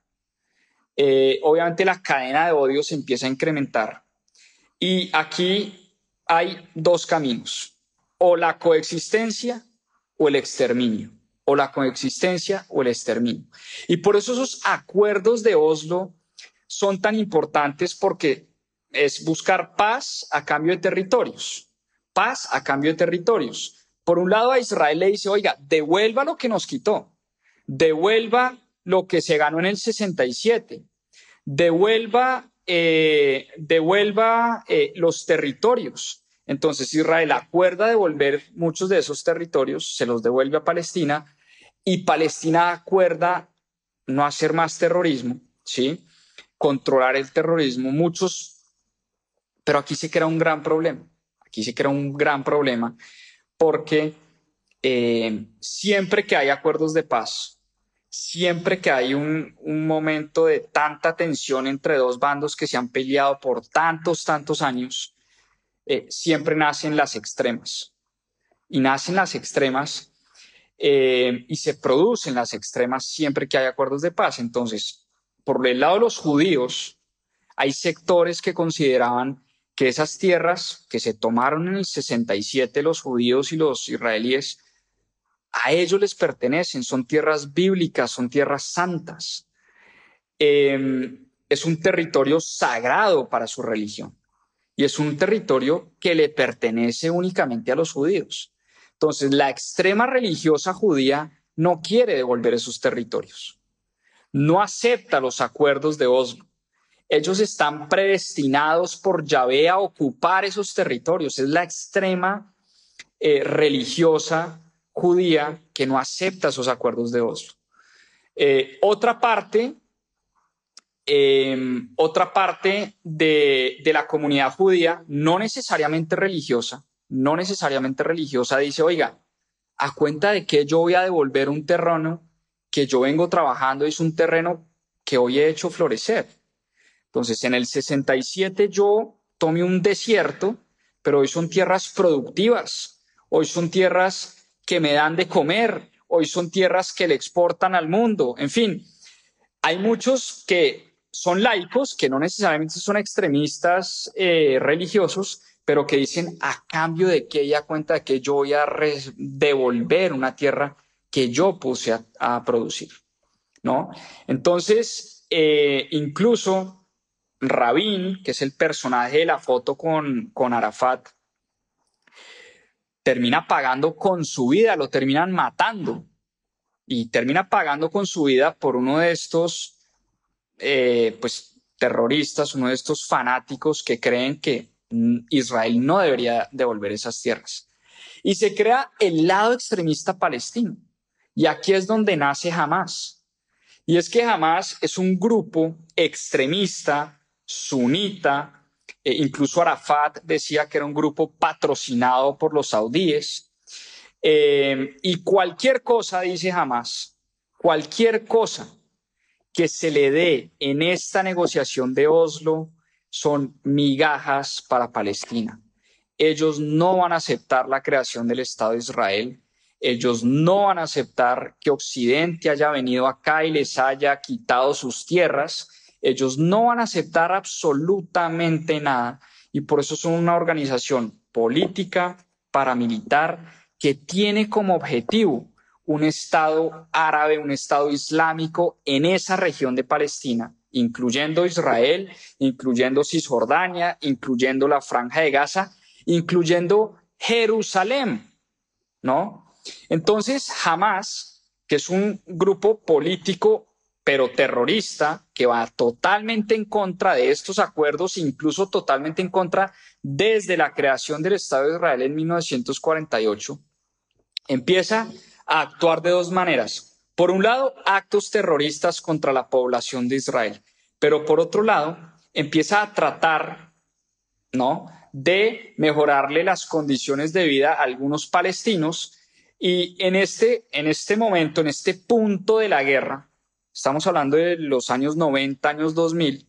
Eh, obviamente la cadena de odio se empieza a incrementar y aquí hay dos caminos, o la coexistencia o el exterminio o la coexistencia o el exterminio. Y por eso esos acuerdos de Oslo son tan importantes porque es buscar paz a cambio de territorios, paz a cambio de territorios. Por un lado a Israel le dice, oiga, devuelva lo que nos quitó, devuelva lo que se ganó en el 67, devuelva, eh, devuelva eh, los territorios. Entonces Israel acuerda devolver muchos de esos territorios, se los devuelve a Palestina y Palestina acuerda no hacer más terrorismo, ¿sí? Controlar el terrorismo. Muchos, pero aquí sí que era un gran problema. Aquí sí que era un gran problema porque eh, siempre que hay acuerdos de paz, siempre que hay un, momento de tanta tensión entre dos bandos que se han peleado por tantos, tantos años, eh, siempre nacen las extremas. Y nacen las extremas eh, y se producen las extremas siempre que hay acuerdos de paz. Entonces, por el lado de los judíos, hay sectores que consideraban que esas tierras que se tomaron en el 67 los judíos y los israelíes, a ellos les pertenecen, son tierras bíblicas, son tierras santas. Em, es un territorio sagrado para su religión y es un territorio que le pertenece únicamente a los judíos. Entonces, la extrema religiosa judía no quiere devolver esos territorios, no acepta los acuerdos de Oslo. Ellos están predestinados por Yahvé a ocupar esos territorios. Es la extrema eh, religiosa judía que no acepta esos acuerdos de Oslo. Eh, otra parte, em, otra parte de, la comunidad judía, no necesariamente religiosa, no necesariamente religiosa, dice, oiga, a cuenta de que yo voy a devolver un terreno que yo vengo trabajando, es un terreno que hoy he hecho florecer. Entonces, en el 67 yo tomé un desierto, pero hoy son tierras productivas, hoy son tierras que me dan de comer, hoy son tierras que le exportan al mundo, en fin, hay muchos que son laicos, que no necesariamente son extremistas eh, religiosos, pero que dicen a cambio de que ella cuenta que yo voy a devolver una tierra que yo puse a, producir, ¿no? Entonces, eh, incluso Rabin, que es el personaje de la foto con, con Arafat, termina pagando con su vida, lo terminan matando y termina pagando con su vida por uno de estos, eh, pues, terroristas, uno de estos fanáticos que creen que Israel no debería devolver esas tierras. Y se crea el lado extremista palestino. Y aquí es donde nace Hamas. Y es que Hamas es un grupo extremista, sunita, e incluso Arafat decía que era un grupo patrocinado por los saudíes. Eh, y cualquier cosa, dice Hamas, cualquier cosa que se le dé en esta negociación de Oslo son migajas para Palestina. Ellos no van a aceptar la creación del Estado de Israel. Ellos no van a aceptar que Occidente haya venido acá y les haya quitado sus tierras. Ellos no van a aceptar absolutamente nada. Y por eso son una organización política, paramilitar, que tiene como objetivo un Estado árabe, un Estado islámico en esa región de Palestina, incluyendo Israel, incluyendo Cisjordania, incluyendo la Franja de Gaza, incluyendo Jerusalén, ¿no? Entonces, Hamas, que es un grupo político pero terrorista que va totalmente en contra de estos acuerdos, incluso totalmente en contra desde la creación del Estado de Israel en 1948, empieza a actuar de dos maneras. Por un lado, actos terroristas contra la población de Israel, pero por otro lado, empieza a tratar, ¿no? de mejorarle las condiciones de vida a algunos palestinos y en este, en este momento, en este punto de la guerra, estamos hablando de los años 90, años 2000,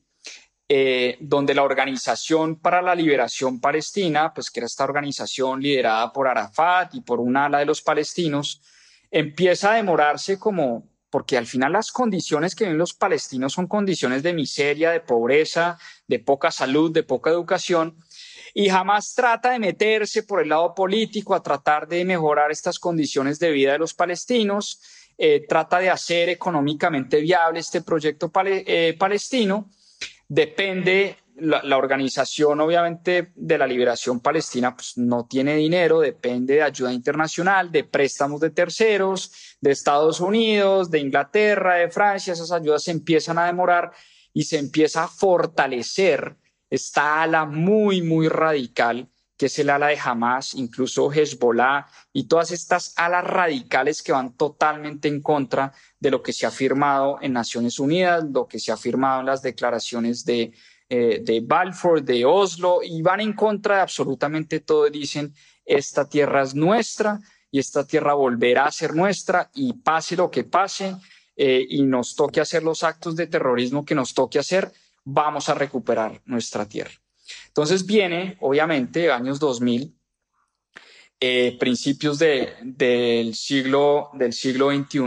eh, donde la Organización para la Liberación Palestina, pues que era esta organización liderada por Arafat y por un ala de los palestinos, empieza a demorarse como, porque al final las condiciones que viven los palestinos son condiciones de miseria, de pobreza, de poca salud, de poca educación, y jamás trata de meterse por el lado político a tratar de mejorar estas condiciones de vida de los palestinos, eh, trata de hacer económicamente viable este proyecto eh, palestino, depende la, organización, obviamente, de la liberación palestina, pues no tiene dinero, depende de ayuda internacional, de préstamos de terceros, de Estados Unidos, de Inglaterra, de Francia. Esas ayudas se empiezan a demorar y se empieza a fortalecer esta ala muy, muy radical, que es el ala de Hamas, incluso Hezbollah y todas estas alas radicales que van totalmente en contra de lo que se ha firmado en Naciones Unidas, lo que se ha firmado en las declaraciones de eh, de Balfour, de Oslo, y van en contra de absolutamente todo. Dicen, esta tierra es nuestra y esta tierra volverá a ser nuestra y pase lo que pase eh, y nos toque hacer los actos de terrorismo que nos toque hacer, vamos a recuperar nuestra tierra. Entonces viene, obviamente, años 2000, eh, principios del, siglo, del siglo XXI,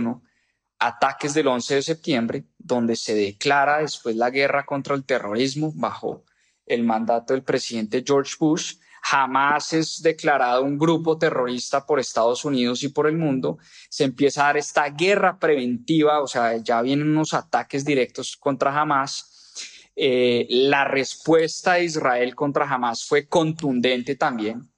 ataques del 11 de septiembre, donde se declara después la guerra contra el terrorismo bajo el mandato del presidente George Bush. Jamás es declarado un grupo terrorista por Estados Unidos y por el mundo. Se empieza a dar esta guerra preventiva, o sea, ya vienen unos ataques directos contra Hamas. Eh, la respuesta de Israel contra Hamas fue contundente también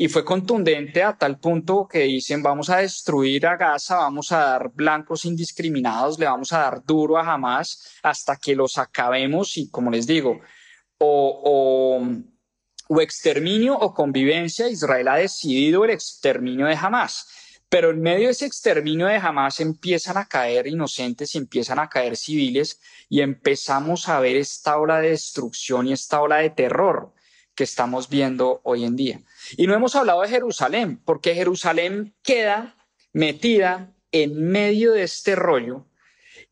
y fue contundente a tal punto que dicen vamos a destruir a Gaza, vamos a dar blancos indiscriminados, le vamos a dar duro a Hamas hasta que los acabemos y como les digo, o, o, exterminio o convivencia, Israel ha decidido el exterminio de Hamas. Pero en medio de ese exterminio de Hamas empiezan a caer inocentes y empiezan a caer civiles y empezamos a ver esta ola de destrucción y esta ola de terror que estamos viendo hoy en día. Y no hemos hablado de Jerusalén, porque Jerusalén queda metida en medio de este rollo.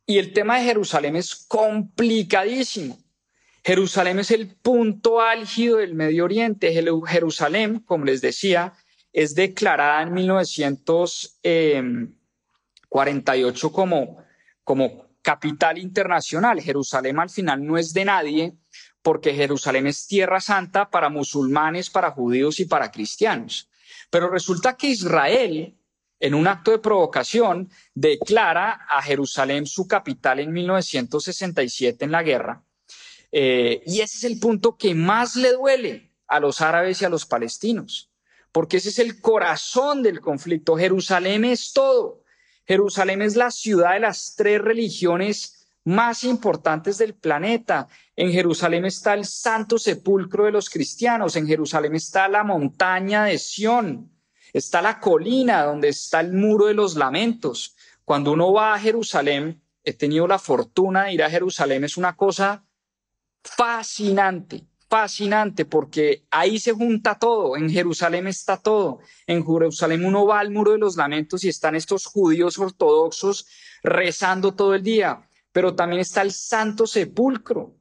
Y el tema de Jerusalén es complicadísimo. Jerusalén es el punto álgido del Medio Oriente. Jerusalén, como les decía, es declarada en 1948 como, como capital internacional. Jerusalén al final no es de nadie, porque Jerusalén es tierra santa para musulmanes, para judíos y para cristianos. Pero resulta que Israel, en un acto de provocación, declara a Jerusalén su capital en 1967 en la guerra. Eh, y ese es el punto que más le duele a los árabes y a los palestinos, porque ese es el corazón del conflicto. Jerusalén es todo. Jerusalén es la ciudad de las tres religiones más importantes del planeta. En Jerusalén está el santo sepulcro de los cristianos. En Jerusalén está la montaña de Sión. Está la colina donde está el muro de los lamentos. Cuando uno va a Jerusalén, he tenido la fortuna de ir a Jerusalén, es una cosa fascinante fascinante porque ahí se junta todo, en Jerusalén está todo, en Jerusalén uno va al muro de los lamentos y están estos judíos ortodoxos rezando todo el día, pero también está el santo sepulcro,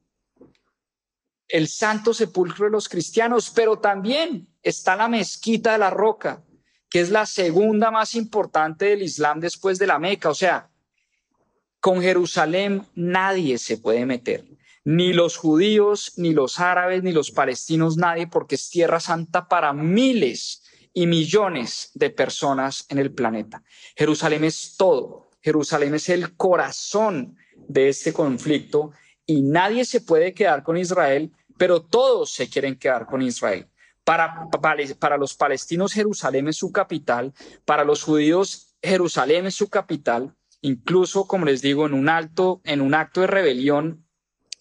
el santo sepulcro de los cristianos, pero también está la mezquita de la roca, que es la segunda más importante del Islam después de la Meca, o sea, con Jerusalén nadie se puede meter ni los judíos, ni los árabes, ni los palestinos, nadie, porque es tierra santa para miles y millones de personas en el planeta. Jerusalén es todo. Jerusalén es el corazón de este conflicto y nadie se puede quedar con Israel, pero todos se quieren quedar con Israel. Para, para, los palestinos Jerusalén es su capital, para los judíos Jerusalén es su capital, incluso como les digo en un alto en un acto de rebelión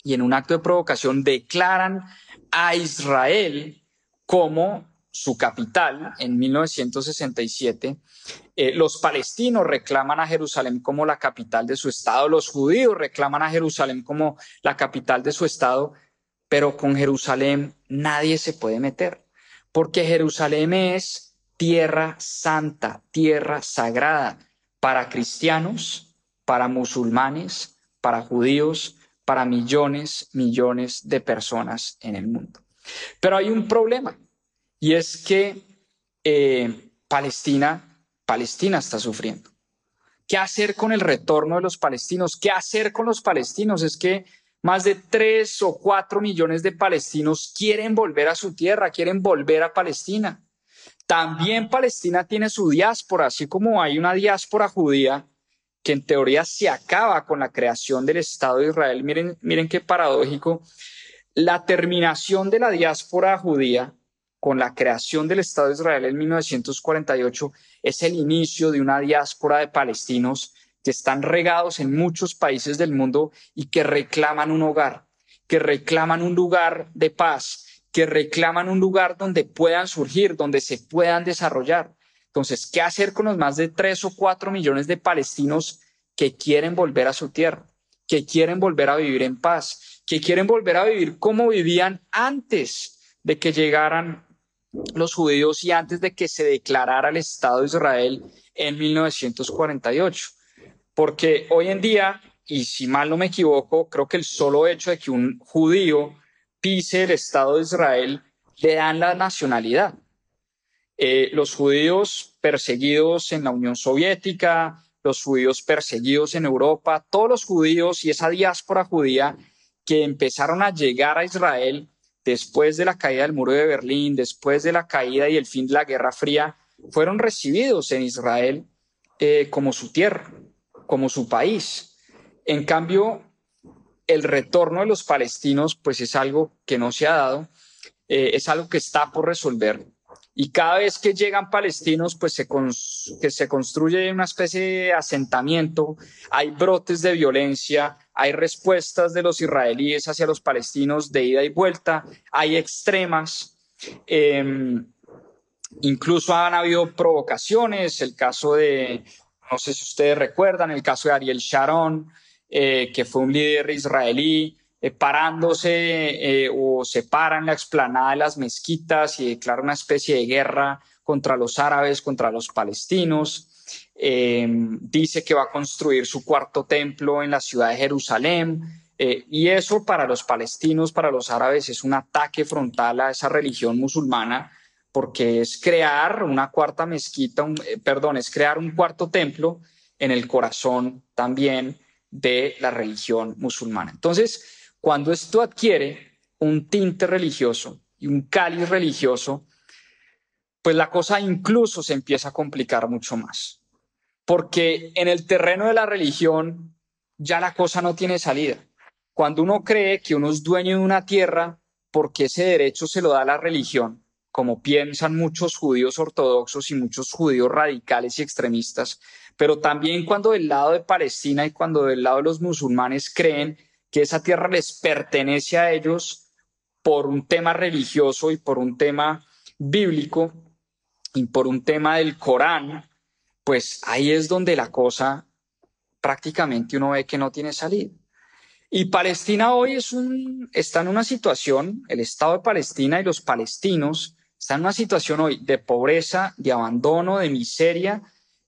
y en un acto de provocación declaran a Israel como su capital en 1967. Eh, los palestinos reclaman a Jerusalén como la capital de su estado, los judíos reclaman a Jerusalén como la capital de su estado, pero con Jerusalén nadie se puede meter, porque Jerusalén es tierra santa, tierra sagrada para cristianos, para musulmanes, para judíos, para millones, millones de personas en el mundo. Pero hay un problema y es que eh, Palestina, Palestina está sufriendo. ¿Qué hacer con el retorno de los palestinos? ¿Qué hacer con los palestinos? Es que más de tres o cuatro millones de palestinos quieren volver a su tierra, quieren volver a Palestina. También Palestina tiene su diáspora, así como hay una diáspora judía que en teoría se acaba con la creación del Estado de Israel. Miren, miren qué paradójico. La terminación de la diáspora judía con la creación del Estado de Israel en 1948 es el inicio de una diáspora de palestinos que están regados en muchos países del mundo y que reclaman un hogar, que reclaman un lugar de paz, que reclaman un lugar donde puedan surgir, donde se puedan desarrollar. Entonces, ¿qué hacer con los más de tres o cuatro millones de palestinos que quieren volver a su tierra, que quieren volver a vivir en paz, que quieren volver a vivir como vivían antes de que llegaran los judíos y antes de que se declarara el Estado de Israel en 1948? Porque hoy en día, y si mal no me equivoco, creo que el solo hecho de que un judío pise el Estado de Israel le dan la nacionalidad. Eh, los judíos perseguidos en la Unión Soviética, los judíos perseguidos en Europa, todos los judíos y esa diáspora judía que empezaron a llegar a Israel después de la caída del muro de Berlín, después de la caída y el fin de la Guerra Fría, fueron recibidos en Israel eh, como su tierra, como su país. En cambio, el retorno de los palestinos, pues es algo que no se ha dado, eh, es algo que está por resolver. Y cada vez que llegan palestinos, pues se, que se construye una especie de asentamiento, hay brotes de violencia, hay respuestas de los israelíes hacia los palestinos de ida y vuelta, hay extremas. Em, incluso han habido provocaciones, el caso de, no sé si ustedes recuerdan, el caso de Ariel Sharon, eh, que fue un líder israelí, eh, parándose eh, o se paran la explanada de las mezquitas y declara una especie de guerra contra los árabes, contra los palestinos. Em, dice que va a construir su cuarto templo en la ciudad de Jerusalén. Eh, y eso para los palestinos, para los árabes, es un ataque frontal a esa religión musulmana, porque es crear una cuarta mezquita, perdón, es crear un cuarto templo en el corazón también de la religión musulmana. Entonces, cuando esto adquiere un tinte religioso y un cáliz religioso, pues la cosa incluso se empieza a complicar mucho más. Porque en el terreno de la religión ya la cosa no tiene salida. Cuando uno cree que uno es dueño de una tierra porque ese derecho se lo da la religión, como piensan muchos judíos ortodoxos y muchos judíos radicales y extremistas, pero también cuando del lado de Palestina y cuando del lado de los musulmanes creen que esa tierra les pertenece a ellos por un tema religioso y por un tema bíblico y por un tema del Corán, pues ahí es donde la cosa prácticamente uno ve que no tiene salida. Y Palestina hoy está en una situación, el Estado de Palestina y los palestinos están en una situación hoy de pobreza, de abandono, de miseria,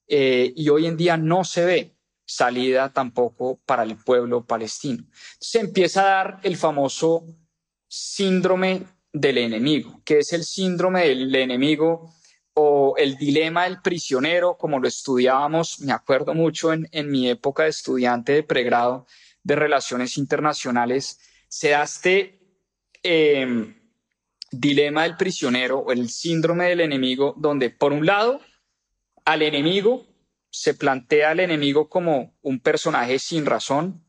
eh, y hoy en día no se ve salida tampoco para el pueblo palestino. Se empieza a dar el famoso síndrome del enemigo, que es el síndrome del enemigo o el dilema del prisionero, como lo estudiábamos, me acuerdo mucho en, en mi época de estudiante de pregrado de relaciones internacionales, se da este em, dilema del prisionero o el síndrome del enemigo, donde por un lado al enemigo se plantea al enemigo como un personaje sin razón,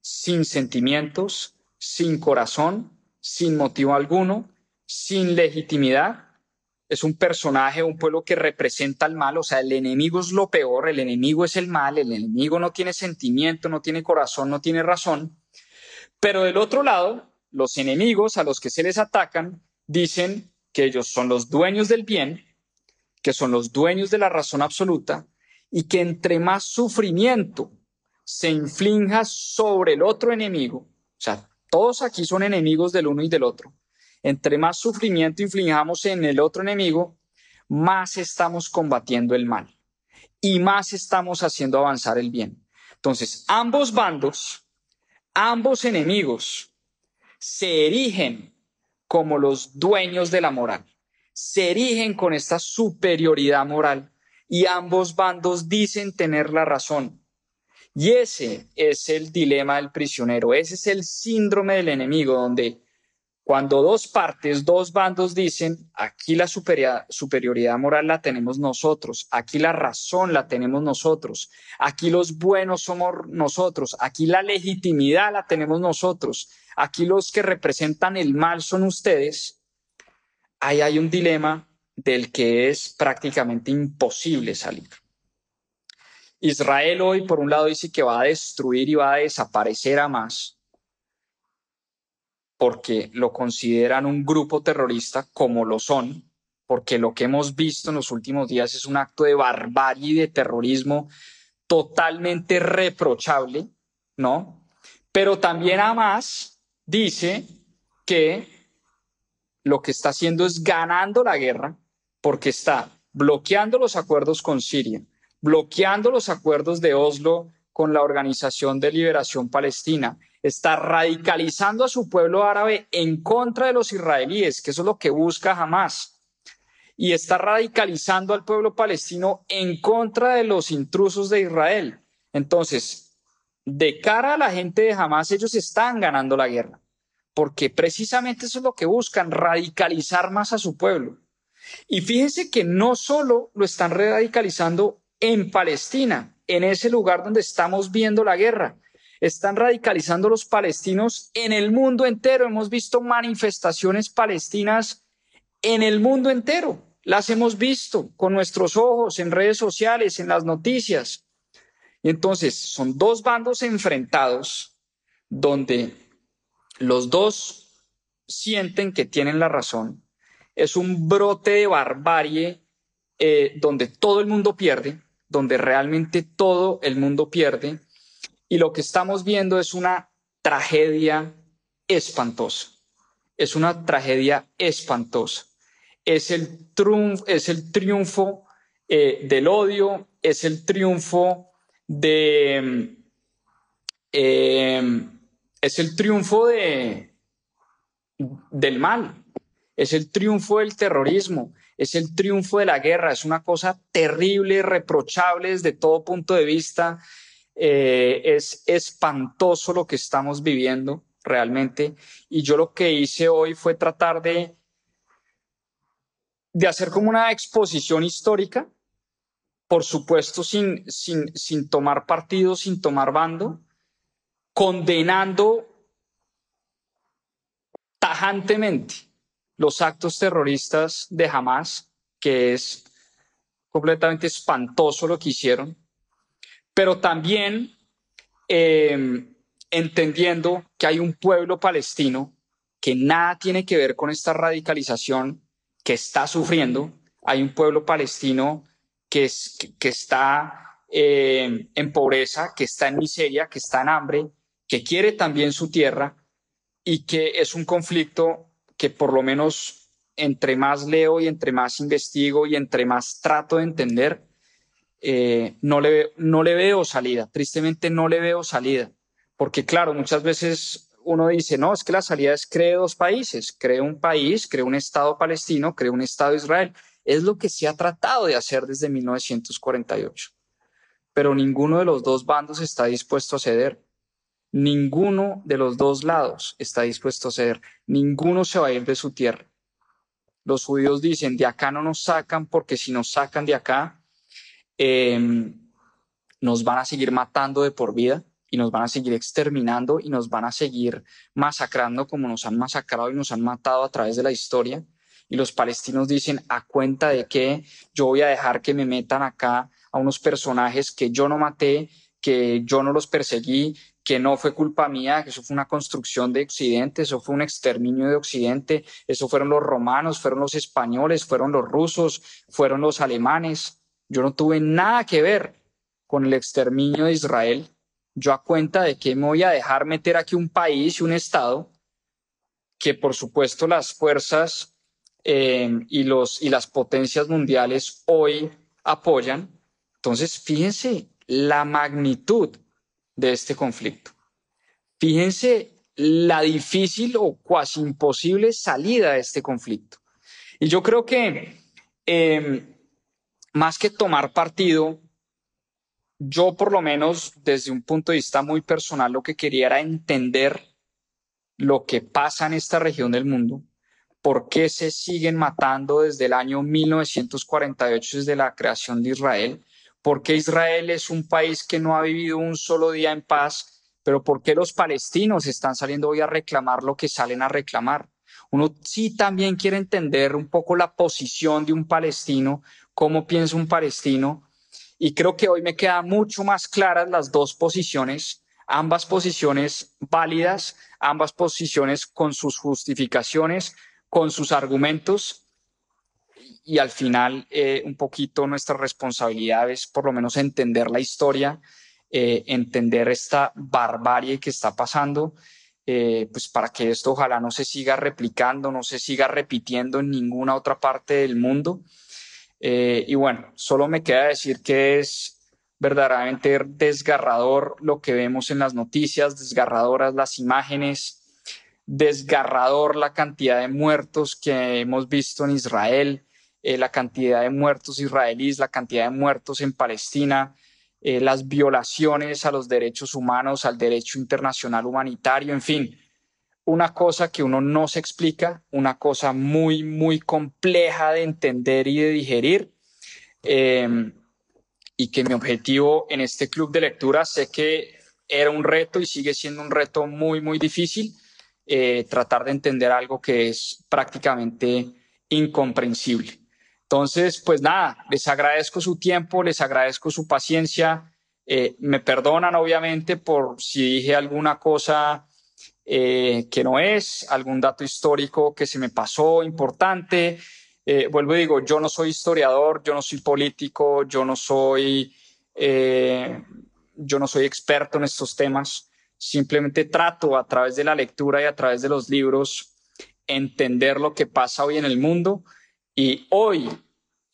sin sentimientos, sin corazón, sin motivo alguno, sin legitimidad. Es un personaje, un pueblo que representa el mal, o sea, el enemigo es lo peor, el enemigo es el mal, el enemigo no tiene sentimiento, no tiene corazón, no tiene razón. Pero del otro lado, los enemigos a los que se les atacan dicen que ellos son los dueños del bien, que son los dueños de la razón absoluta y que entre más sufrimiento se inflinja sobre el otro enemigo, o sea, todos aquí son enemigos del uno y del otro, entre más sufrimiento inflijamos en el otro enemigo, más estamos combatiendo el mal y más estamos haciendo avanzar el bien. Entonces, ambos bandos, ambos enemigos, se erigen como los dueños de la moral, se erigen con esta superioridad moral y ambos bandos dicen tener la razón. Y ese es el dilema del prisionero, ese es el síndrome del enemigo, donde cuando dos partes, dos bandos dicen, aquí la superioridad, moral la tenemos nosotros, aquí la razón la tenemos nosotros, aquí los buenos somos nosotros, aquí la legitimidad la tenemos nosotros, aquí los que representan el mal son ustedes, ahí hay un dilema del que es prácticamente imposible salir. Israel hoy, por un lado, dice que va a destruir y va a desaparecer a más porque lo consideran un grupo terrorista como lo son, porque lo que hemos visto en los últimos días es un acto de barbarie y de terrorismo totalmente reprochable, ¿no? Pero también Hamas dice que lo que está haciendo es ganando la guerra porque está bloqueando los acuerdos con Siria, bloqueando los acuerdos de Oslo con la Organización de Liberación Palestina, está radicalizando a su pueblo árabe en contra de los israelíes, que eso es lo que busca Hamas, y está radicalizando al pueblo palestino en contra de los intrusos de Israel. Entonces, de cara a la gente de Hamas, ellos están ganando la guerra, porque precisamente eso es lo que buscan, radicalizar más a su pueblo. Y fíjense que no solo lo están radicalizando en Palestina, en ese lugar donde estamos viendo la guerra, están radicalizando los palestinos en el mundo entero. Hemos visto manifestaciones palestinas en el mundo entero. Las hemos visto con nuestros ojos en redes sociales, en las noticias. Entonces son dos bandos enfrentados donde los dos sienten que tienen la razón es un brote de barbarie eh, donde todo el mundo pierde, donde realmente todo el mundo pierde. Y lo que estamos viendo es una tragedia espantosa. Es una tragedia espantosa. Es el, triunfo, es el triunfo eh, del odio, es el triunfo de... Eh, es el triunfo de, del mal, es el triunfo del terrorismo, es el triunfo de la guerra, es una cosa terrible, reprochable desde todo punto de vista, eh, es espantoso lo que estamos viviendo realmente. Y yo lo que hice hoy fue tratar de, de hacer como una exposición histórica, por supuesto sin, sin, sin tomar partido, sin tomar bando, condenando tajantemente los actos terroristas de Hamas, que es completamente espantoso lo que hicieron, pero también eh, entendiendo que hay un pueblo palestino que nada tiene que ver con esta radicalización que está sufriendo. Hay un pueblo palestino que, es, que, está eh, en pobreza, que está en miseria, que está en hambre, que quiere también su tierra y que es un conflicto que por lo menos entre más leo y entre más investigo y entre más trato de entender, eh, no, le, no le veo salida. Tristemente no le veo salida. Porque claro, muchas veces uno dice, no, es que la salida es cree dos países, cree un país, cree un Estado palestino, cree un Estado Israel. Es lo que se ha tratado de hacer desde 1948. Pero ninguno de los dos bandos está dispuesto a ceder. Ninguno de los dos lados está dispuesto a ceder. Ninguno se va a ir de su tierra. Los judíos dicen, de acá no nos sacan porque si nos sacan de acá, em, nos van a seguir matando de por vida y nos van a seguir exterminando y nos van a seguir masacrando como nos han masacrado y nos han matado a través de la historia. Y los palestinos dicen, a cuenta de que yo voy a dejar que me metan acá a unos personajes que yo no maté, que yo no los perseguí, que no fue culpa mía, que eso fue una construcción de Occidente, eso fue un exterminio de Occidente, eso fueron los romanos, fueron los españoles, fueron los rusos, fueron los alemanes. Yo no tuve nada que ver con el exterminio de Israel yo a cuenta de que me voy a dejar meter aquí un país y un Estado que por supuesto las fuerzas eh, y, los, y las potencias mundiales hoy apoyan. Entonces, fíjense la magnitud de este conflicto. Fíjense la difícil o casi imposible salida de este conflicto. Y yo creo que eh, más que tomar partido, yo por lo menos desde un punto de vista muy personal lo que quería era entender lo que pasa en esta región del mundo, por qué se siguen matando desde el año 1948, desde la creación de Israel, por qué Israel es un país que no ha vivido un solo día en paz, pero por qué los palestinos están saliendo hoy a reclamar lo que salen a reclamar. Uno sí también quiere entender un poco la posición de un palestino, cómo piensa un palestino, y creo que hoy me quedan mucho más claras las dos posiciones, ambas posiciones válidas, ambas posiciones con sus justificaciones, con sus argumentos. Y al final, eh, un poquito nuestra responsabilidad es por lo menos entender la historia, eh, entender esta barbarie que está pasando, eh, pues para que esto ojalá no se siga replicando, no se siga repitiendo en ninguna otra parte del mundo. Y bueno, solo me queda decir que es verdaderamente desgarrador lo que vemos en las noticias, desgarradoras las imágenes, desgarrador la cantidad de muertos que hemos visto en Israel, eh, la cantidad de muertos israelíes, la cantidad de muertos en Palestina, eh, las violaciones a los derechos humanos, al derecho internacional humanitario, en fin, una cosa que uno no se explica, una cosa muy, muy compleja de entender y de digerir. Em, y que mi objetivo en este club de lectura sé que era un reto y sigue siendo un reto muy, muy difícil, eh, tratar de entender algo que es prácticamente incomprensible. Entonces, pues nada, les agradezco su tiempo, les agradezco su paciencia. Eh, me perdonan obviamente por si dije alguna cosa eh, que no es, algún dato histórico que se me pasó importante. Eh, vuelvo y digo, yo no soy historiador, yo no soy político, yo no soy, yo no soy experto en estos temas. Simplemente trato a través de la lectura y a través de los libros entender lo que pasa hoy en el mundo. Y hoy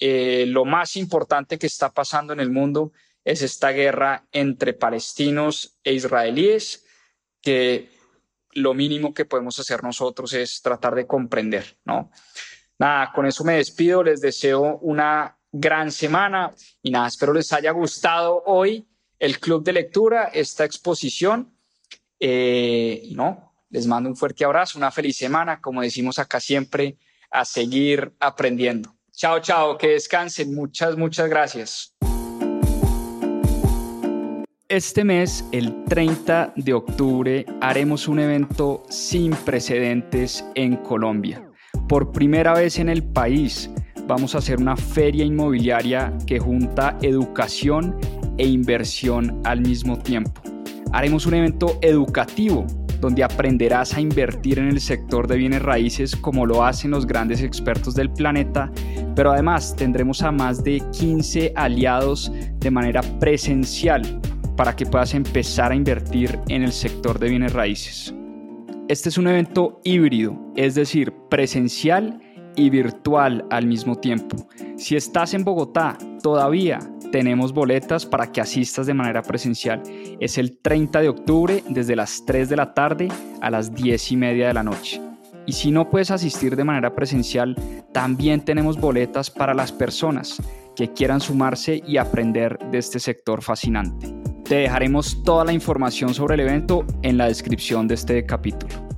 lo más importante que está pasando en el mundo es esta guerra entre palestinos e israelíes que lo mínimo que podemos hacer nosotros es tratar de comprender, ¿no? Nada, con eso me despido, les deseo una gran semana y nada, espero les haya gustado hoy el club de lectura, esta exposición, eh, ¿no? Les mando un fuerte abrazo, una feliz semana, como decimos acá siempre, a seguir aprendiendo. Chao, chao, que descansen. Muchas, muchas gracias. Este mes, el 30 de octubre, haremos un evento sin precedentes en Colombia. Por primera vez en el país, vamos a hacer una feria inmobiliaria que junta educación e inversión al mismo tiempo. Haremos un evento educativo donde aprenderás a invertir en el sector de bienes raíces como lo hacen los grandes expertos del planeta, pero además tendremos a más de 15 aliados de manera presencial para que puedas empezar a invertir en el sector de bienes raíces. Este es un evento híbrido, es decir, presencial y virtual al mismo tiempo. Si estás en Bogotá, todavía tenemos boletas para que asistas de manera presencial. Es el 30 de octubre desde las 3 de la tarde a las 10 y media de la noche. Y si no puedes asistir de manera presencial, también tenemos boletas para las personas que quieran sumarse y aprender de este sector fascinante. Te dejaremos toda la información sobre el evento en la descripción de este capítulo.